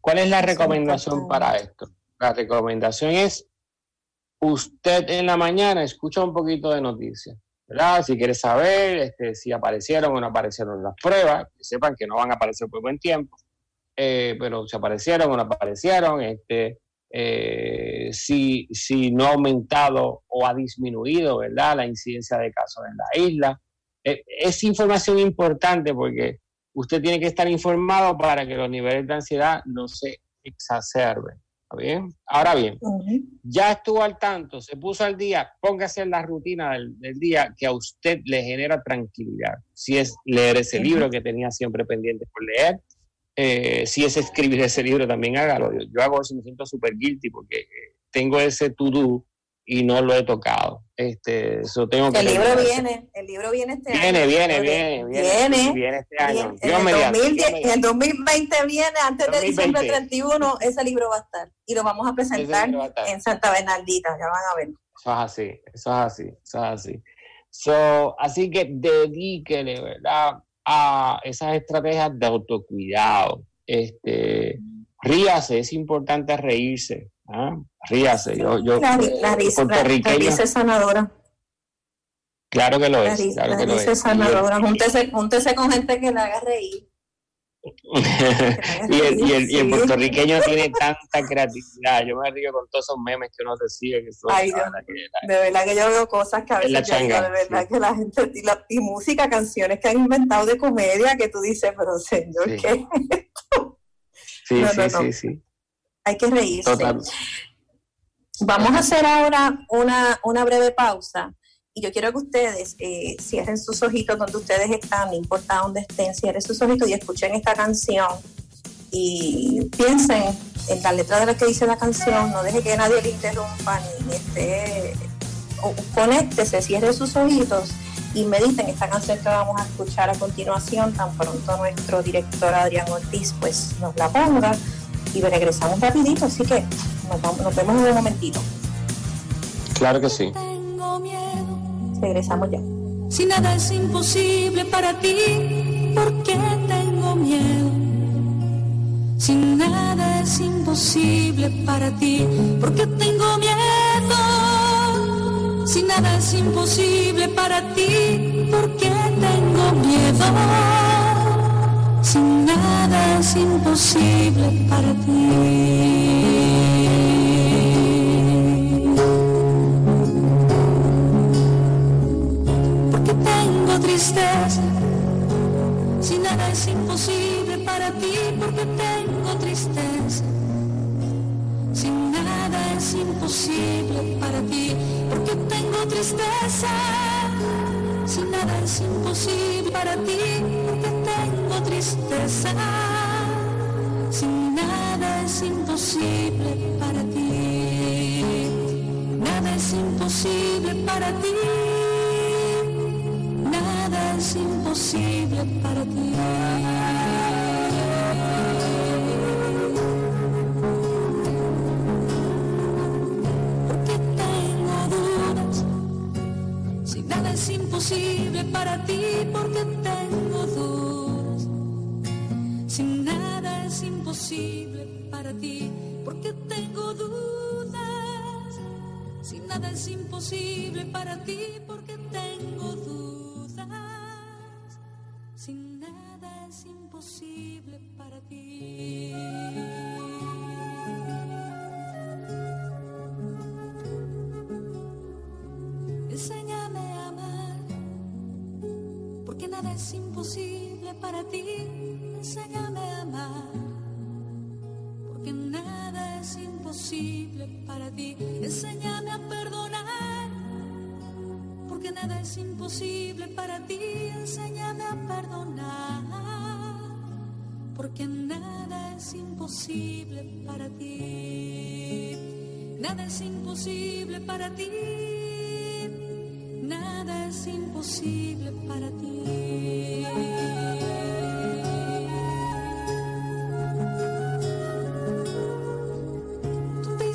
¿Cuál es la recomendación para esto? La recomendación es, usted en la mañana escucha un poquito de noticias si quieres saber este, si aparecieron o no aparecieron las pruebas, que sepan que no van a aparecer por buen tiempo, eh, pero si aparecieron o no aparecieron, este, eh, si, si no ha aumentado o ha disminuido, ¿verdad? La incidencia de casos en la isla. Eh, es información importante porque usted tiene que estar informado para que los niveles de ansiedad no se exacerben bien? Ahora bien, ya estuvo al tanto, se puso al día, póngase en la rutina del, día que a usted le genera tranquilidad. Si es leer ese libro que tenía siempre pendiente por leer, eh, si es escribir ese libro, también hágalo. Yo, hago eso, me siento súper guilty porque eh, tengo ese to-do y no lo he tocado. Este, eso tengo que el libro viene, el libro viene este viene, año. Viene, viene, viene, viene, este año. en, el 2010, en, el 2020 viene, antes de diciembre 31, ese libro va a estar. Y lo vamos a presentar en Santa Bernardita, ya van a ver. Eso es así, eso es así, eso es así. So, así que dedíquele, ¿verdad? A esas estrategias de autocuidado. Este, ríase, es importante reírse. ¿Ah? Ríase. Yo, yo, la, la, la, sanadora. Claro que lo es. La, claro que lo es. sanadora. Júntese, júntese con gente que le haga reír. y, el, y, el, y, el, puertorriqueño tiene tanta creatividad. Yo me río con todos esos memes que uno decide que son. Ay, de verdad que yo veo cosas que a veces yo digo, de verdad que la gente. Y, la, y, música, canciones que han inventado de comedia que tú dices, pero señor, sí. ¿qué es esto? Sí, no, sí, no, sí, sí. Hay que reírse. Total. Vamos a hacer ahora una, una breve pausa. Y yo quiero que ustedes eh, cierren sus ojitos donde ustedes están, no importa dónde estén, cierren sus ojitos y escuchen esta canción y piensen en la letra de la que dice la canción, no deje que nadie le interrumpa ni esté, o, conéctese, cierre sus ojitos y mediten esta canción que vamos a escuchar a continuación, tan pronto nuestro director Adrián Ortiz pues nos la ponga y regresamos rapidito, así que nos, vamos, nos vemos en un momentito. Claro que sí. Tengo miedo regresamos ya. Si nada es imposible para ti, ¿por qué tengo miedo? Si nada es imposible para ti, ¿por qué tengo miedo? Si nada es imposible para ti, ¿por qué tengo miedo? Si nada es imposible para ti. tristeza. Si nada es imposible para ti, porque tengo tristeza. Si nada es imposible para ti, porque tengo tristeza. Si nada es imposible para ti, porque tengo tristeza. Si nada es imposible para ti, nada es imposible para ti nada es imposible para ti. Porque tengo dudas, si nada es imposible para ti, porque para ti, porque tengo dudas, si nada es imposible para ti, porque tengo dudas. Sin nada es imposible para ti. Enséñame a amar, porque nada es imposible para ti. Es imposible para ti. Enséñame a perdonar porque nada es imposible para ti, enséñame a perdonar, porque nada es imposible para ti, nada es imposible para ti, nada es imposible para ti.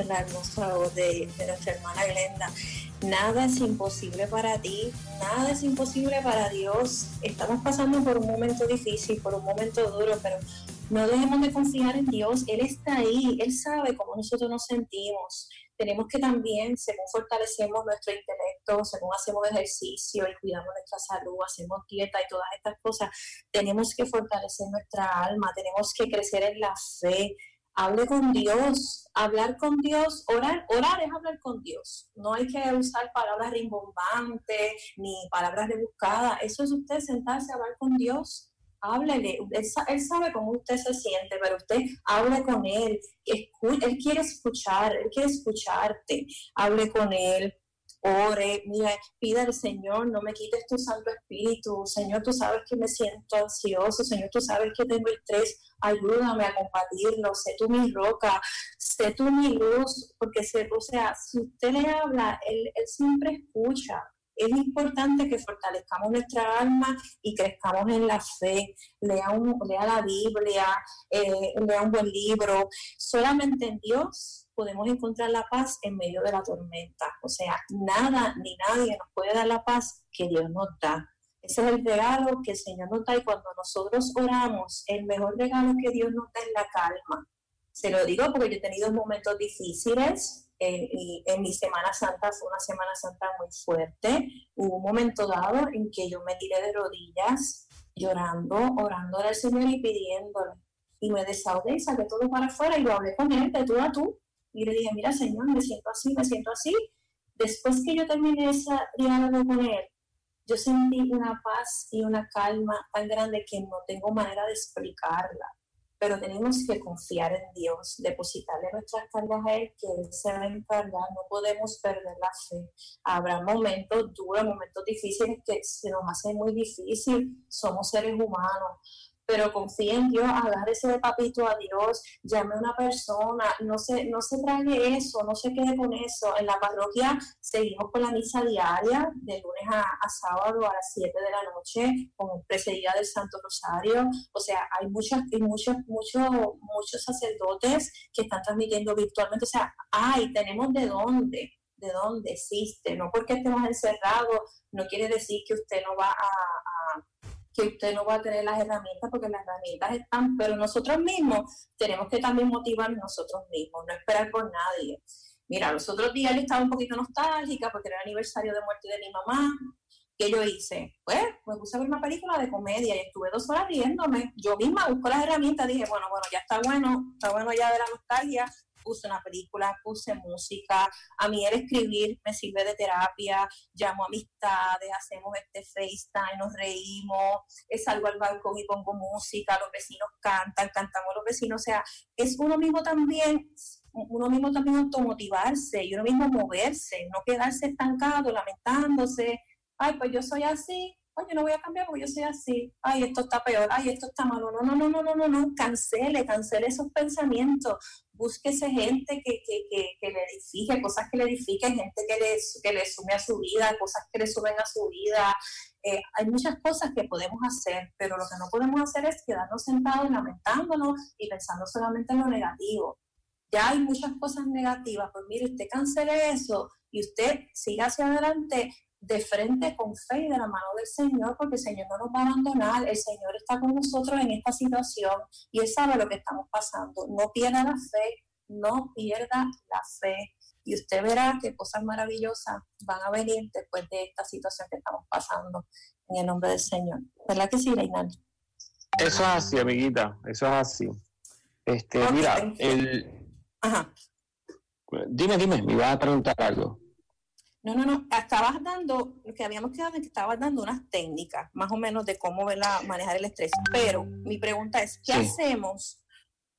Es, la hermosa voz de, de nuestra hermana Glenda. Nada es imposible para ti, nada es imposible para Dios. Estamos pasando por un momento difícil, por un momento duro, pero no dejemos de confiar en Dios. Él está ahí, Él sabe cómo nosotros nos sentimos. Tenemos que también, según fortalecemos nuestro intelecto, según hacemos ejercicio y cuidamos nuestra salud, hacemos dieta y todas estas cosas, tenemos que fortalecer nuestra alma, tenemos que crecer en la fe. Hable con Dios, hablar con Dios, orar, orar es hablar con Dios. No hay que usar palabras rimbombantes ni palabras rebuscadas. Eso es usted sentarse a hablar con Dios. Háblele, él, él sabe cómo usted se siente, pero usted hable con él. Él quiere escuchar, él quiere escucharte. Hable con él, ore, mira, pida al Señor, no me quites tu Santo Espíritu. Señor, tú sabes que me siento ansioso. Señor, tú sabes que tengo estrés. Ayúdame a combatirlo. Sé tú mi roca, sé tú mi luz. Porque, se, o sea, si usted le habla, él, él siempre escucha. Es importante que fortalezcamos nuestra alma y crezcamos en la fe. Lea, un, lea la Biblia, eh, lea un buen libro. Solamente en Dios podemos encontrar la paz en medio de la tormenta. O sea, nada ni nadie nos puede dar la paz que Dios nos da. Ese es el regalo que el Señor nos da y cuando nosotros oramos, el mejor regalo que Dios nos da es la calma. Se lo digo porque yo he tenido momentos difíciles eh, y en mi Semana Santa fue una Semana Santa muy fuerte. Hubo un momento dado en que yo me tiré de rodillas llorando, orando al Señor y pidiéndole. Y me desahogué y saqué todo para afuera y lo hablé con él de tú a tú. Y le dije, mira Señor, me siento así, me siento así. Después que yo terminé ese diálogo con él, yo sentí una paz y una calma tan grande que no tengo manera de explicarla. Pero tenemos que confiar en Dios, depositarle nuestras cargas a Él, que Él se va a encargar. No podemos perder la fe. Habrá momentos duros, momentos difíciles que se nos hace muy difícil. Somos seres humanos pero confíe en Dios, agárrese de papito a Dios, llame a una persona, no se, no se trague eso, no se quede con eso. En la parroquia seguimos con la misa diaria, de lunes a, sábado a las 7 de la noche, con precedida del Santo Rosario. O sea, hay muchos, hay muchos, muchos, muchos sacerdotes que están transmitiendo virtualmente. O sea, hay, tenemos de dónde de dónde existe, no porque estemos encerrados, no quiere decir que usted no va a, a usted no va a tener las herramientas porque las herramientas están, pero nosotros mismos tenemos que también motivar nosotros mismos, no esperar por nadie. Mira, los otros días yo estaba un poquito nostálgica porque era el aniversario de muerte de mi mamá. ¿Qué yo hice? Pues me puse a ver una película de comedia y estuve dos horas riéndome. Yo misma busco las herramientas, dije, bueno, bueno, ya está bueno, está bueno ya de la nostalgia. Puse una película, puse música. A mí el escribir me sirve de terapia. Llamo amistades, hacemos este FaceTime, nos reímos. Salgo al balcón y pongo música, los vecinos cantan, cantamos los vecinos. O sea, es uno mismo también uno mismo también automotivarse y uno mismo moverse, no quedarse estancado, lamentándose, ay, pues yo soy así, oye, no voy a cambiar porque yo soy así, ay, esto está peor, ay, esto está malo, no, no, no, no, no, no, no, cancele, cancele esos pensamientos, búsquese gente que, que, que, le edifique, cosas que le edifiquen, gente que le, que le sume a su vida, cosas que le suben a su vida, eh, hay muchas cosas que podemos hacer, pero lo que no podemos hacer es quedarnos sentados lamentándonos y pensando solamente en lo negativo. Ya hay muchas cosas negativas, pues mire, usted cancele eso y usted siga hacia adelante de frente con fe y de la mano del Señor, porque el Señor no nos va a abandonar, el Señor está con nosotros en esta situación y Él sabe lo que estamos pasando. No pierda la fe, no pierda la fe. y usted verá que cosas maravillosas van a venir después de esta situación que estamos pasando en el nombre del Señor. ¿Verdad que sí, Reinaldo? Eso es así, amiguita, eso es así. Este, mira, el, Ajá. dime, dime, me ibas a preguntar algo. No, no, no. Estabas dando, lo que habíamos quedado en que estabas dando unas técnicas, más o menos, de cómo ¿verdad? manejar el estrés. Pero mi pregunta es, ¿qué Sí. hacemos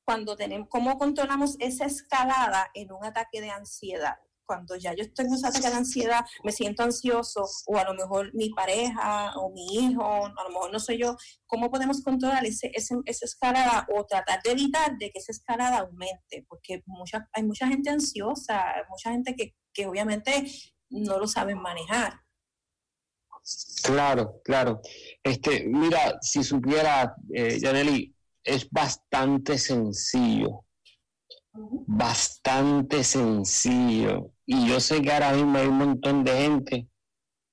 cuando tenemos, cómo controlamos esa escalada en un ataque de ansiedad? Cuando ya yo estoy en ese ataque de ansiedad, me siento ansioso, o a lo mejor mi pareja o mi hijo, a lo mejor no soy yo, ¿cómo podemos controlar ese, ese- esa escalada o tratar de evitar de que esa escalada aumente? Porque mucha, hay mucha gente ansiosa, mucha gente que, que obviamente no lo saben manejar. Claro, claro. Este, mira, si supiera, eh, es bastante sencillo, bastante sencillo. Y yo sé que ahora mismo hay un montón de gente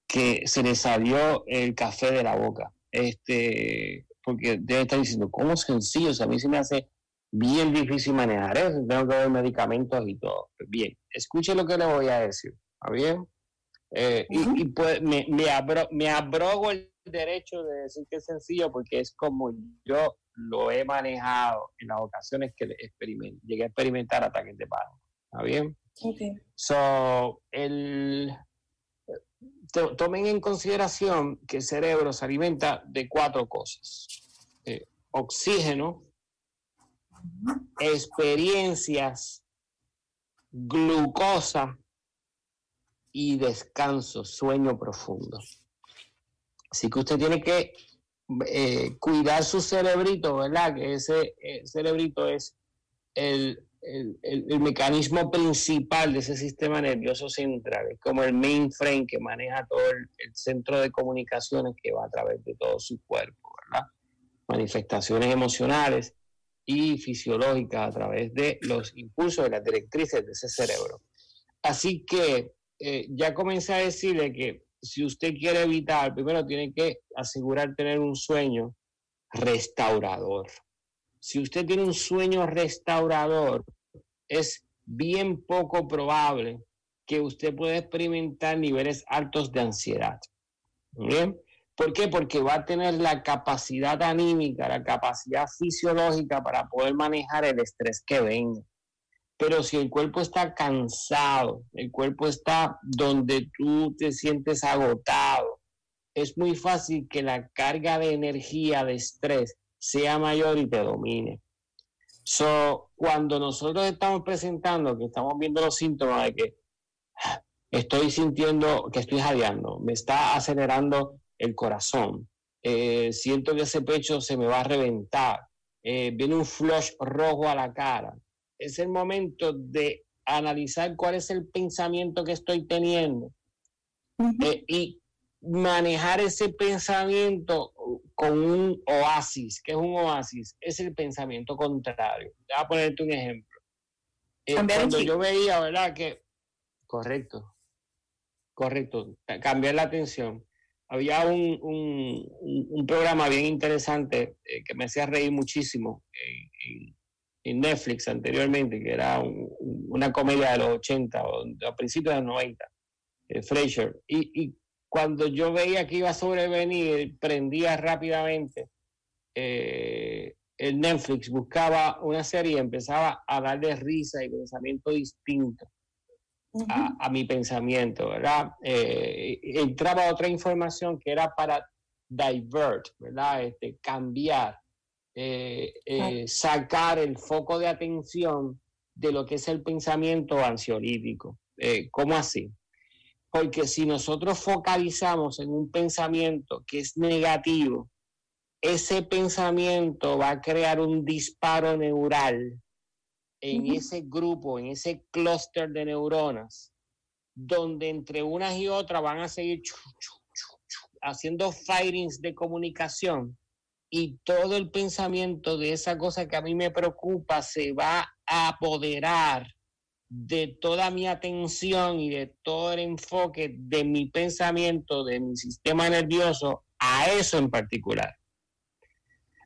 que se le salió el café de la boca. Este, porque debe estar diciendo, ¿cómo sencillo? O sea, a mí se me hace bien difícil manejar eso. Tengo que ver medicamentos y todo. Bien, escuche lo que le voy a decir. ¿Está bien? Eh, y- pues me, me, abro- me abrogo el derecho de decir que es sencillo porque es como yo lo he manejado en las ocasiones que llegué a experimentar ataques de pánico. ¿Está bien? So, el, to- tomen en consideración que el cerebro se alimenta de cuatro cosas. Eh, oxígeno, experiencias, glucosa y descanso, sueño profundo. Así que usted tiene que eh, cuidar su cerebrito, ¿verdad? Que ese eh, cerebrito es el, el- el- mecanismo principal de ese sistema nervioso central, es como el mainframe que maneja todo el, el centro de comunicaciones que va a través de todo su cuerpo, ¿verdad? Manifestaciones emocionales y fisiológicas a través de los impulsos de las directrices de ese cerebro. Así que eh, ya comencé a decirle que si usted quiere evitar, primero tiene que asegurar tener un sueño restaurador. Si usted tiene un sueño restaurador, es bien poco probable que usted pueda experimentar niveles altos de ansiedad. ¿Bien? ¿Por qué? Porque va a tener la capacidad anímica, la capacidad fisiológica para poder manejar el estrés que venga. Pero si el cuerpo está cansado, el cuerpo está donde tú te sientes agotado, es muy fácil que la carga de energía, de estrés, sea mayor y te domine. So, cuando nosotros estamos presentando, que estamos viendo los síntomas de que estoy sintiendo que estoy jadeando, me está acelerando el corazón, eh, siento que ese pecho se me va a reventar, eh, viene un flush rojo a la cara, es el momento de analizar cuál es el pensamiento que estoy teniendo eh, y manejar ese pensamiento con un oasis. ¿Qué es un oasis? Es el pensamiento contrario. Voy a ponerte un ejemplo. Eh, cuando yo veía, ¿verdad? Que, correcto, correcto, ca- cambiar la atención. Había un, un- un- un programa bien interesante eh, que me hacía reír muchísimo en, en- en Netflix anteriormente, que era un- un- una comedia de los 80 o a principios de los 90, eh, Frasier. Y, y cuando yo veía que iba a sobrevenir, prendía rápidamente eh, el Netflix, buscaba una serie y empezaba a darle risa y pensamiento distinto a, a mi pensamiento, ¿verdad? Eh, entraba otra información que era para divert, ¿verdad? Este, cambiar, eh, eh, sacar el foco de atención de lo que es el pensamiento ansiolítico. Eh, ¿Cómo así? Porque si nosotros focalizamos en un pensamiento que es negativo, ese pensamiento va a crear un disparo neural en ese grupo, en ese clúster de neuronas, donde entre unas y otras van a seguir chu, chu, chu, chu, haciendo firings de comunicación y todo el pensamiento de esa cosa que a mí me preocupa se va a apoderar de toda mi atención y de todo el enfoque de mi pensamiento, de mi sistema nervioso, a eso en particular.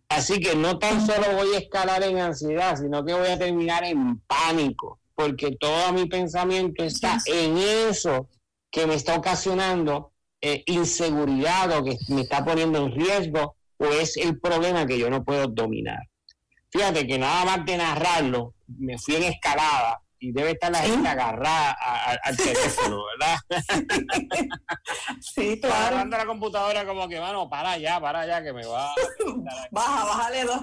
Así que no tan solo voy a escalar en ansiedad, sino que voy a terminar en pánico. porque todo mi pensamiento está en eso que me está ocasionando eh, inseguridad o que me está poniendo en riesgo o es el problema que yo no puedo dominar. Fíjate que nada más de narrarlo, me fui en escalada y debe estar la gente agarrada al teléfono, ¿verdad? Sí, claro. Agarrando la computadora como que, bueno, para allá, para allá, que me va. Baja, bájale dos.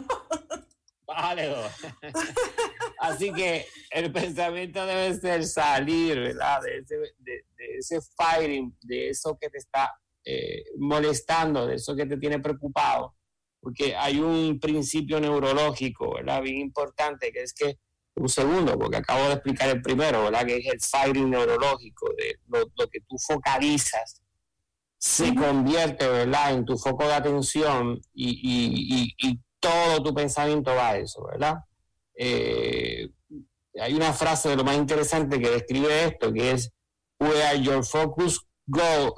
Bájale dos. Así que el pensamiento debe ser salir, ¿verdad? De ese, de, de ese fighting, de eso que te está eh, molestando, de eso que te tiene preocupado. Porque hay un principio neurológico, ¿verdad? Bien importante, que es que, un segundo, porque acabo de explicar el primero, ¿verdad? Que es el fighting neurológico, de lo, lo que tú focalizas se convierte, ¿verdad?, en tu foco de atención y, y- y- y todo tu pensamiento va a eso, ¿verdad? Eh, hay una frase de lo más interesante que describe esto, que es where your focus go,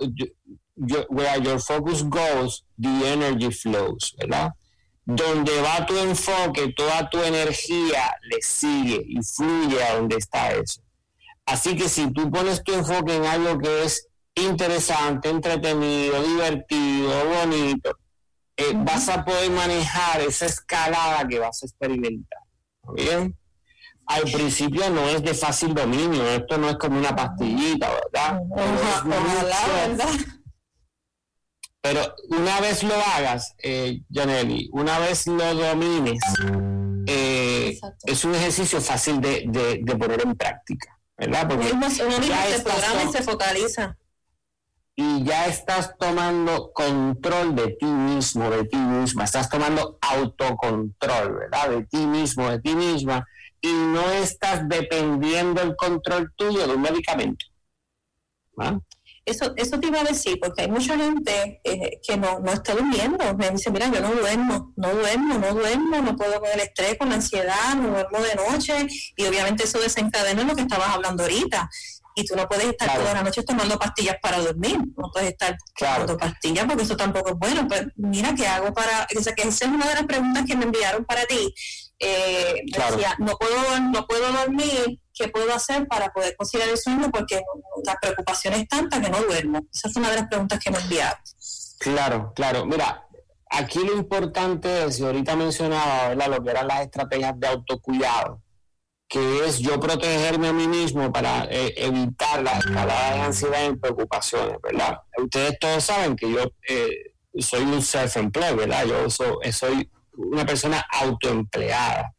where your focus goes, the energy flows, ¿verdad? Donde va tu enfoque, toda tu energía le sigue y fluye a donde está eso. Así que si tú pones tu enfoque en algo que es interesante, entretenido, divertido, bonito, eh, vas a poder manejar esa escalada que vas a experimentar. ¿está ¿Bien? Al principio no es de fácil dominio, esto no es como una pastillita, ¿verdad? Ojalá, ¿verdad? Pero una vez lo hagas, eh, Janely, una vez lo domines, eh, es un ejercicio fácil de, de- de poner en práctica, ¿verdad? Porque Uno mismo se programa y se focaliza. y ya estás tomando control de ti mismo, de ti misma, estás tomando autocontrol, ¿verdad? De ti mismo, de ti misma, y no estás dependiendo el control tuyo de un medicamento. ¿ah? Eso, eso te iba a decir, porque hay mucha gente eh, que no, no está durmiendo. Me dice, mira, yo no duermo, no duermo, no duermo, no puedo con el estrés, con la ansiedad, no duermo de noche. Y obviamente eso desencadena lo que estabas hablando ahorita. Y tú no puedes estar Claro. toda la noche tomando pastillas para dormir. No puedes estar Claro. tomando pastillas porque eso tampoco es bueno. Pues mira, ¿qué hago para...? O sea, que esa es una de las preguntas que me enviaron para ti. Eh, Claro. decía, no puedo, no puedo dormir, ¿qué puedo hacer para poder conciliar el sueño? Porque la preocupación es tanta que no duermo. Esa fue una de las preguntas que me enviaron. Claro, claro. Mira, aquí lo importante es, y ahorita mencionaba, ¿verdad? Lo que eran las estrategias de autocuidado, que es yo protegerme a mí mismo para eh, evitar las escaladas de ansiedad y preocupaciones, ¿verdad? Ustedes todos saben que yo eh, soy un self-employed, ¿verdad? Yo so- eh, soy una persona autoempleada.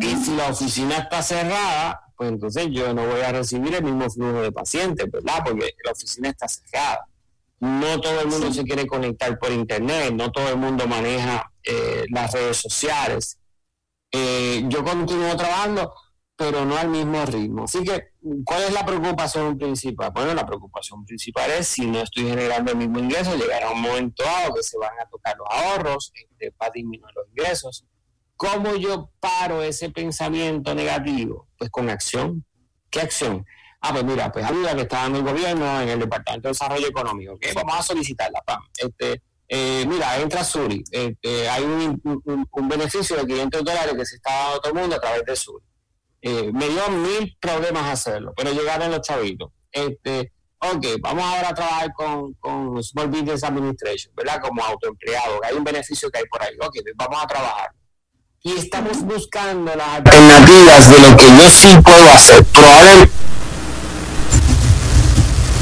Y si la oficina está cerrada, pues entonces yo no voy a recibir el mismo flujo de pacientes, ¿verdad? Porque la oficina está cerrada. No todo el mundo se quiere conectar por internet, no todo el mundo maneja eh, las redes sociales. Eh, yo continúo trabajando, pero no al mismo ritmo. Así que, ¿cuál es la preocupación principal? Bueno, la preocupación principal es si no estoy generando el mismo ingreso, llegará un momento dado que se van a tocar los ahorros, este, va disminuir los ingresos. ¿Cómo yo paro ese pensamiento negativo? Pues con acción. ¿Qué acción? Ah, pues mira, pues ayuda que está dando el gobierno en el Departamento de Desarrollo Económico. Vamos a solicitarla, pam. Este, eh, mira, entra Suri. Este, hay un, un- un beneficio de 500 dólares que se está dando a todo el mundo a través de Suri. Eh, me dio mil problemas hacerlo, pero llegaron los chavitos. Este, ok, vamos ahora a trabajar con, con Small Business Administration, ¿verdad? Como autoempleado, hay un beneficio que hay por ahí. Ok, vamos a trabajar. Y estamos buscando las alternativas de lo que yo sí puedo hacer. Probablemente,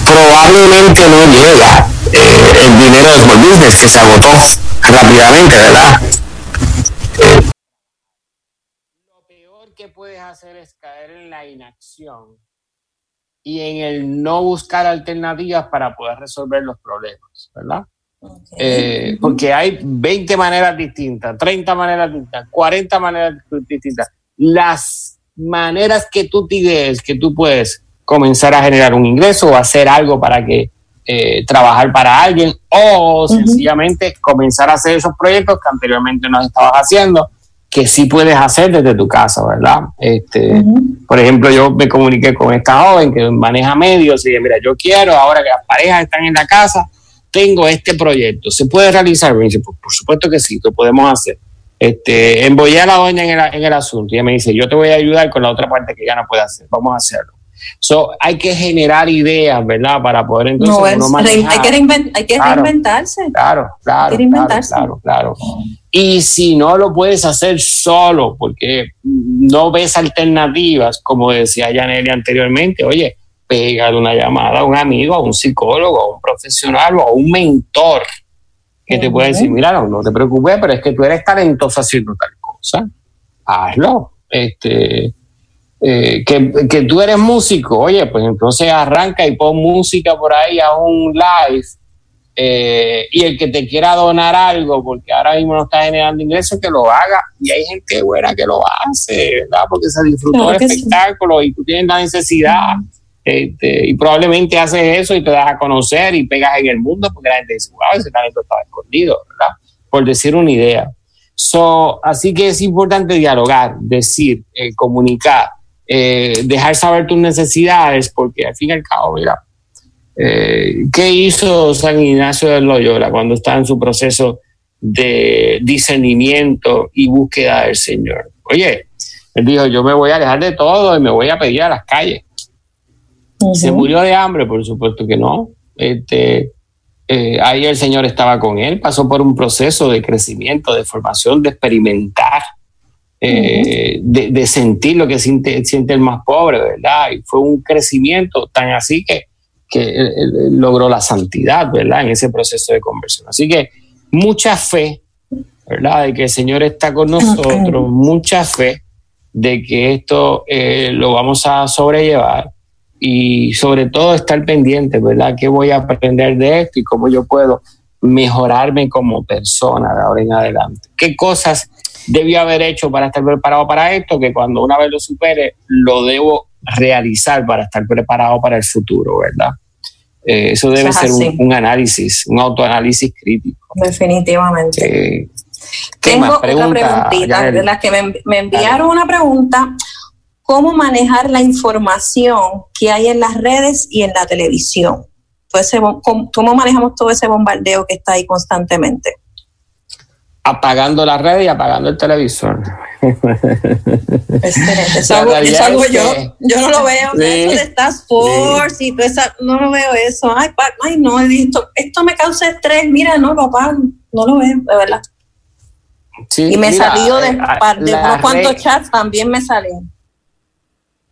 probablemente no llega eh, el dinero de Small Business que se agotó rápidamente, ¿verdad? Eh, puedes hacer es caer en la inacción y en el no buscar alternativas para poder resolver los problemas, ¿verdad? Eh, porque hay 20 maneras distintas, 30 maneras distintas, 40 maneras distintas. Las maneras que tú te idees que tú puedes comenzar a generar un ingreso o hacer algo para que eh, trabajar para alguien o sencillamente comenzar a hacer esos proyectos que anteriormente no estabas haciendo, que sí puedes hacer desde tu casa, ¿verdad? Este, Por ejemplo, yo me comuniqué con esta joven que maneja medios y dije, mira, yo quiero, ahora que las parejas están en la casa, tengo este proyecto, ¿se puede realizar? Me dice, por, por supuesto que sí, lo podemos hacer. Este, embollé a la doña en el, en el asunto y ella me dice, yo te voy a ayudar con la otra parte que ya no puede hacer, vamos a hacerlo. So, hay que generar ideas, ¿verdad? Para poder entonces No, uno manejar. hay que, reinven- hay que Claro. reinventarse. Claro, claro, Hay que reinventarse. claro, claro. Y si no lo puedes hacer solo, porque no ves alternativas, como decía Yaneli anteriormente, oye, pégale una llamada a un amigo, a un psicólogo, a un profesional o a un mentor que te puede decir, mira, no, no te preocupes, pero es que tú eres talentoso haciendo tal cosa, hazlo. Este, eh, que, que tú eres músico, oye, pues entonces arranca y pon música por ahí a un live eh, y el que te quiera donar algo, porque ahora mismo no está generando ingresos, que lo haga. Y hay gente buena que lo hace, ¿verdad? Porque se disfrutó Claro el sí. espectáculo y tú tienes la necesidad. este, y probablemente haces eso y te das a conocer y pegas en el mundo porque la gente dice, wow, ese talento estaba escondido, ¿verdad? Por decir una idea. So, así que es importante dialogar, decir, eh, comunicar, eh, dejar saber tus necesidades, porque al fin y al cabo, mira, eh, ¿Qué hizo San Ignacio de Loyola cuando estaba en su proceso de discernimiento y búsqueda del Señor? Oye, él dijo, yo me voy a alejar de todo y me voy a pedir a las calles. ¿Se murió de hambre? Por supuesto que no. Este, eh, ahí el Señor estaba con él, pasó por un proceso de crecimiento, de formación, de experimentar, eh, de, de sentir lo que siente, siente el más pobre, ¿verdad? Y fue un crecimiento tan así que, que él- él logró la santidad, ¿verdad? En ese proceso de conversión. Así que mucha fe, ¿verdad? De que el Señor está con nosotros, mucha fe de que esto eh, lo vamos a sobrellevar y sobre todo estar pendiente, ¿verdad? ¿Qué voy a aprender de esto y cómo yo puedo mejorarme como persona de ahora en adelante? ¿Qué cosas debí haber hecho para estar preparado para esto? Que cuando una vez lo supere, lo debo realizar para estar preparado para el futuro, ¿verdad? Eh, eso debe Eso es ser un, análisis, un autoanálisis crítico. Definitivamente. Eh, ¿qué Tengo más? otra Pregunta, preguntita, Yaneli. ¿verdad? Que me, me enviaron una pregunta. ¿Cómo manejar la información que hay en las redes y en la televisión? Todo ese bom- ¿Cómo, cómo manejamos todo ese bombardeo que está ahí constantemente? Apagando la red y apagando el televisor. Excelente. Eso La hago, realidad eso hago es yo. que- Yo no lo veo. Sí. Eso de Task Force y todo esa, no lo veo eso. Ay, pa- ay, no, esto, esto me causa estrés. Mira, no apago. No lo veo, de verdad. Sí, Y me mira, salió de, eh, par- de unos cuantos chats, también me salió.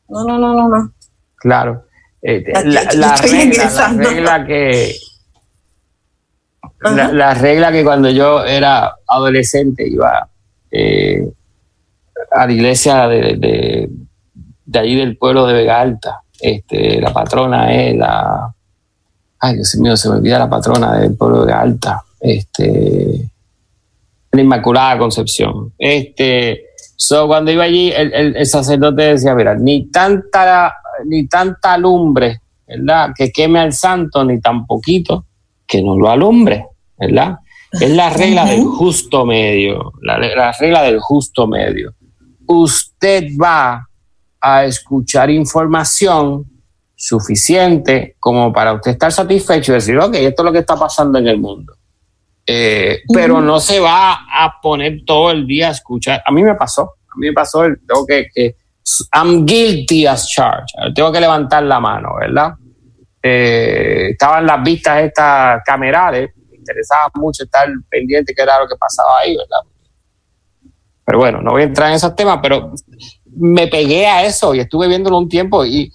No, no, no, no, no. Claro. Eh, la, la regla que la, la regla que cuando yo era adolescente iba eh, a la iglesia de, de, de ahí del pueblo de Vega Alta. Este, la patrona es la. Ay, Dios mío, se me olvida la patrona del pueblo de Vega Alta. Este, la Inmaculada Concepción. Este, so, cuando iba allí, el, el- el sacerdote decía: Mira, ni tanta, ni tanta lumbre, ¿verdad? Que queme al santo, ni tan poquito que no lo alumbre, ¿verdad? Es la regla del justo medio, la, la regla del justo medio. Usted va a escuchar información suficiente como para usted estar satisfecho y decir, ok, esto es lo que está pasando en el mundo. Eh, Pero no se va a poner todo el día a escuchar. A mí me pasó, a mí me pasó, el- tengo que, que I'm guilty as charged. Tengo que levantar la mano, ¿verdad? Eh, estaban las vistas estas camerales, me interesaba mucho estar pendiente qué era lo que pasaba ahí, ¿verdad? Pero bueno, no voy a entrar en esos temas, pero me pegué a eso y estuve viéndolo un tiempo y,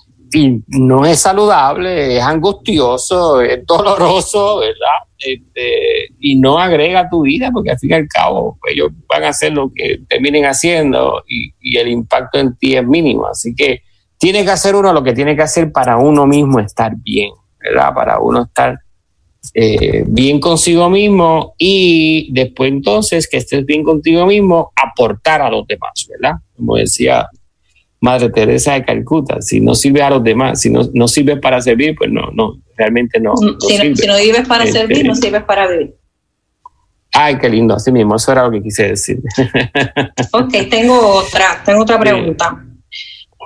no es saludable, es angustioso, es doloroso, ¿verdad? Este, y no agrega tu vida porque al fin y al cabo ellos van a hacer lo que terminen haciendo y, y el impacto en ti es mínimo. Así que tiene que hacer uno lo que tiene que hacer para uno mismo estar bien, ¿verdad? Para uno estar eh, bien consigo mismo y después entonces que estés bien contigo mismo, aportar a los demás, ¿verdad? Como decía Madre Teresa de Calcuta, si no sirve a los demás, si no, no sirve para servir, pues no, no, realmente no. no si, no si no vives para Este, servir, no sirves para vivir. Ay, qué lindo, así mismo, eso era lo que quise decir. Ok, tengo otra, tengo otra pregunta.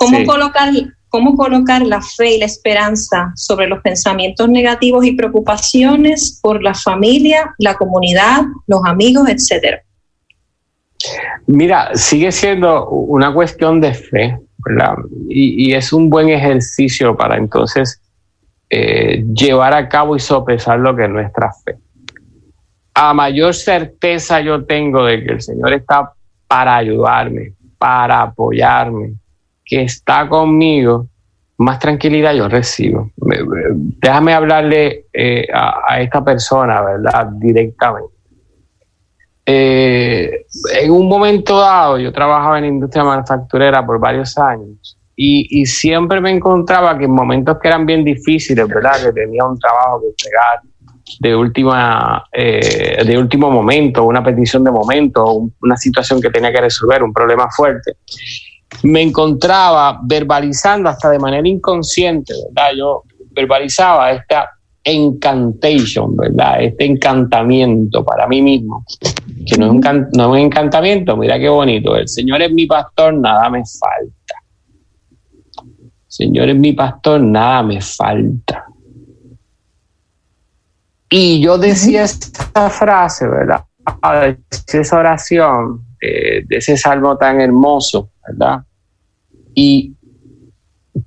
¿Cómo, Sí. colocar, ¿Cómo colocar la fe y la esperanza sobre los pensamientos negativos y preocupaciones por la familia, la comunidad, los amigos, etcétera? Mira, sigue siendo una cuestión de fe, ¿verdad? Y, y es un buen ejercicio para entonces eh, llevar a cabo y sopesar lo que es nuestra fe. A mayor certeza yo tengo de que el Señor está para ayudarme, para apoyarme, que está conmigo, más tranquilidad yo recibo. Déjame hablarle eh, a, esta persona, ¿verdad? Directamente. Eh, en un momento dado, yo trabajaba en la industria manufacturera por varios años y, siempre me encontraba que en momentos que eran bien difíciles, ¿verdad? Que tenía un trabajo que entregar de última eh, de último momento, una petición de momento, una situación que tenía que resolver, un problema fuerte, me encontraba verbalizando hasta de manera inconsciente, ¿verdad? Yo verbalizaba esta encantation, ¿verdad? Este encantamiento para mí mismo, que no es, un, no es un encantamiento, mira qué bonito, el Señor es mi pastor, nada me falta. Señor es mi pastor, nada me falta. Y yo decía esa frase, ¿verdad? Esa oración eh, de ese salmo tan hermoso, ¿verdad? Y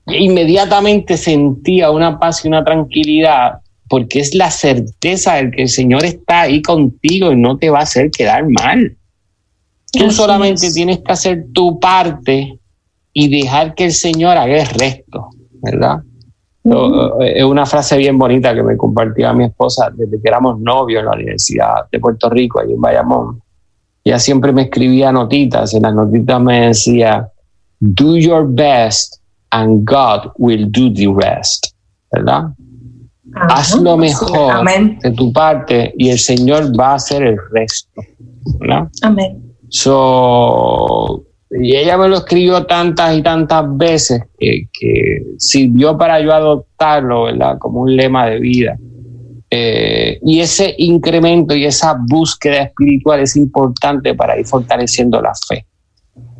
inmediatamente sentía una paz y una tranquilidad porque es la certeza de que el Señor está ahí contigo y no te va a hacer quedar mal. Tú solamente tienes que hacer tu parte y dejar que el Señor haga el resto, ¿verdad? Es una frase bien bonita que me compartía mi esposa desde que éramos novios en la Universidad de Puerto Rico, ahí en Bayamón. Ella siempre me escribía notitas, en las notitas me decía, do your best and God will do the rest, ¿verdad? Haz lo mejor de tu parte y el Señor va a hacer el resto, ¿verdad? Amén. So, y ella me lo escribió tantas y tantas veces que, sirvió para yo adoptarlo, ¿verdad? Como un lema de vida. Eh, y ese incremento y esa búsqueda espiritual es importante para ir fortaleciendo la fe.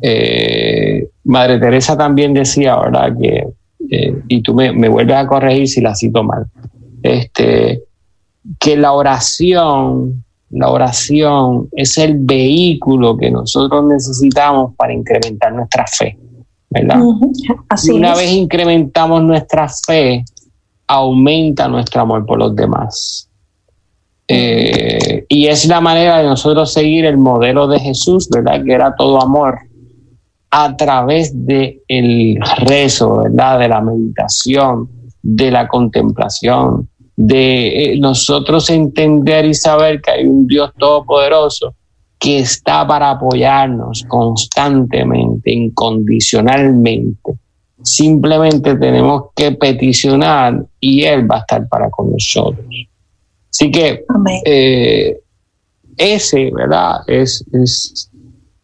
Eh, Madre Teresa también decía, ¿verdad? Que, eh, y tú me, me, vuelves a corregir si la cito mal, este, que la oración la oración es el vehículo que nosotros necesitamos para incrementar nuestra fe, ¿verdad? y una vez incrementamos nuestra fe, aumenta nuestro amor por los demás. Eh, y es la manera de nosotros seguir el modelo de Jesús, ¿verdad? Que era todo amor a través del el rezo, ¿verdad? De la meditación, de la contemplación, de eh, nosotros entender y saber que hay un Dios todopoderoso que está para apoyarnos constantemente, incondicionalmente. Simplemente tenemos que peticionar y Él va a estar para con nosotros. Así que eh, ese, ¿verdad? Es, es,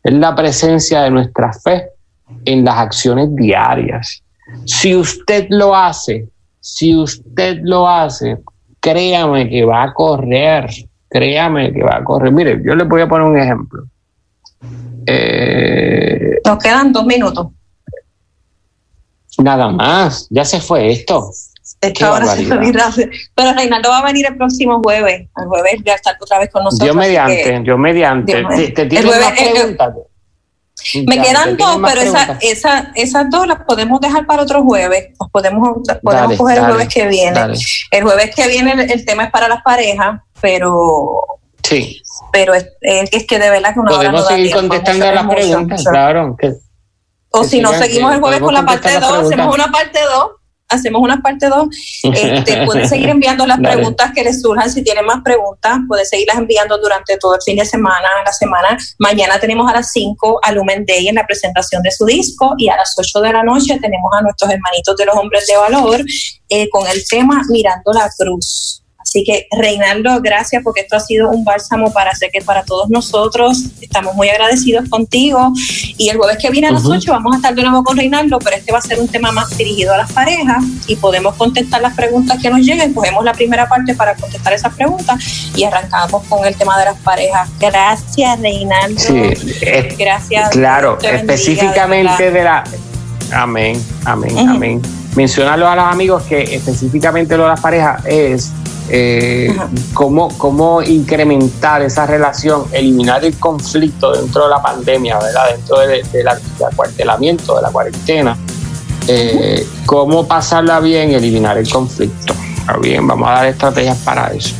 es la presencia de nuestra fe en las acciones diarias. Si usted lo hace, si usted lo hace, créame que va a correr, créame que va a correr. Mire, yo le voy a poner un ejemplo. Eh, Nos quedan dos minutos. Nada más, ya se fue esto. Pero Reinaldo va a venir el próximo jueves. El jueves ya estar otra vez con nosotros. Yo mediante, yo mediante. ¿Te, te me quedan dos, pero esa, esa, esas dos las podemos dejar para otro jueves. Nos podemos, podemos coger el jueves que viene. El jueves que viene el, tema es para las parejas, pero sí. pero es, es que de verdad que una podemos seguir contestando las preguntas, claro. O si no, seguimos el jueves con la parte 2, hacemos una parte 2 hacemos una parte 2. Este, pueden seguir enviando las preguntas que les surjan. Si tienen más preguntas, pueden seguirlas enviando durante todo el fin de semana, la semana. Mañana tenemos a las 5 a Lumen Day en la presentación de su disco y a las 8 de la noche tenemos a nuestros hermanitos de los hombres de valor eh, con el tema Mirando la Cruz. Así que, Reinaldo, gracias porque esto ha sido un bálsamo para hacer que para todos nosotros. Estamos muy agradecidos contigo. Y el jueves que viene a las 8 vamos a estar de nuevo con Reinaldo, pero este va a ser un tema más dirigido a las parejas y podemos contestar las preguntas que nos lleguen. Cogemos la primera parte para contestar esas preguntas y arrancamos con el tema de las parejas. Gracias, Reinaldo. Sí, gracias. Claro, específicamente de la... Amén, amén, amén. Mencionarlo a los amigos que específicamente lo de las parejas es eh, cómo, cómo incrementar esa relación, eliminar el conflicto dentro de la pandemia, ¿verdad? Dentro de, de la, del acuartelamiento, de la cuarentena. Eh, cómo pasarla bien y eliminar el conflicto. Está bien, vamos a dar estrategias para eso.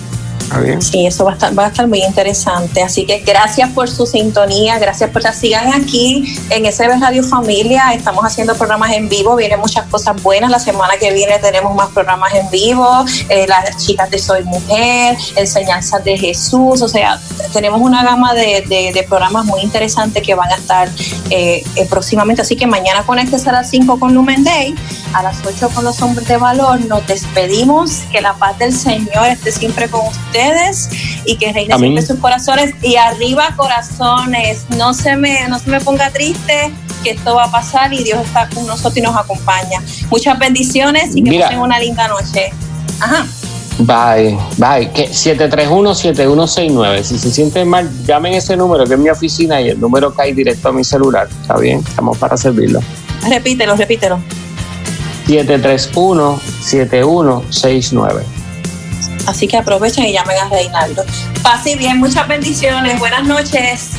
Sí, eso va a, estar, va a estar muy interesante. Así que gracias por su sintonía, gracias por que sigan aquí en SB Radio Familia. Estamos haciendo programas en vivo, vienen muchas cosas buenas. La semana que viene tenemos más programas en vivo, eh, las chicas de Soy Mujer, enseñanzas de Jesús. O sea, tenemos una gama de, programas muy interesantes que van a estar eh, eh, próximamente. Así que mañana conéctese a las 5 con Lumen Day, a las 8 con los hombres de valor. Nos despedimos. Que la paz del Señor esté siempre con ustedes y que reine siempre sus corazones y arriba corazones, no se me no se me ponga triste que esto va a pasar y Dios está con nosotros y nos acompaña. Muchas bendiciones y que pasen una linda noche. Ajá. Bye, bye. 731-7169. Si se sienten mal, llamen ese número que es mi oficina y el número cae directo a mi celular. ¿Está bien? Estamos para servirlo. Repítelo, repítelo. 731-7169. Así que aprovechen y llamen a Reinaldo. Paz y bien, muchas bendiciones. Buenas noches.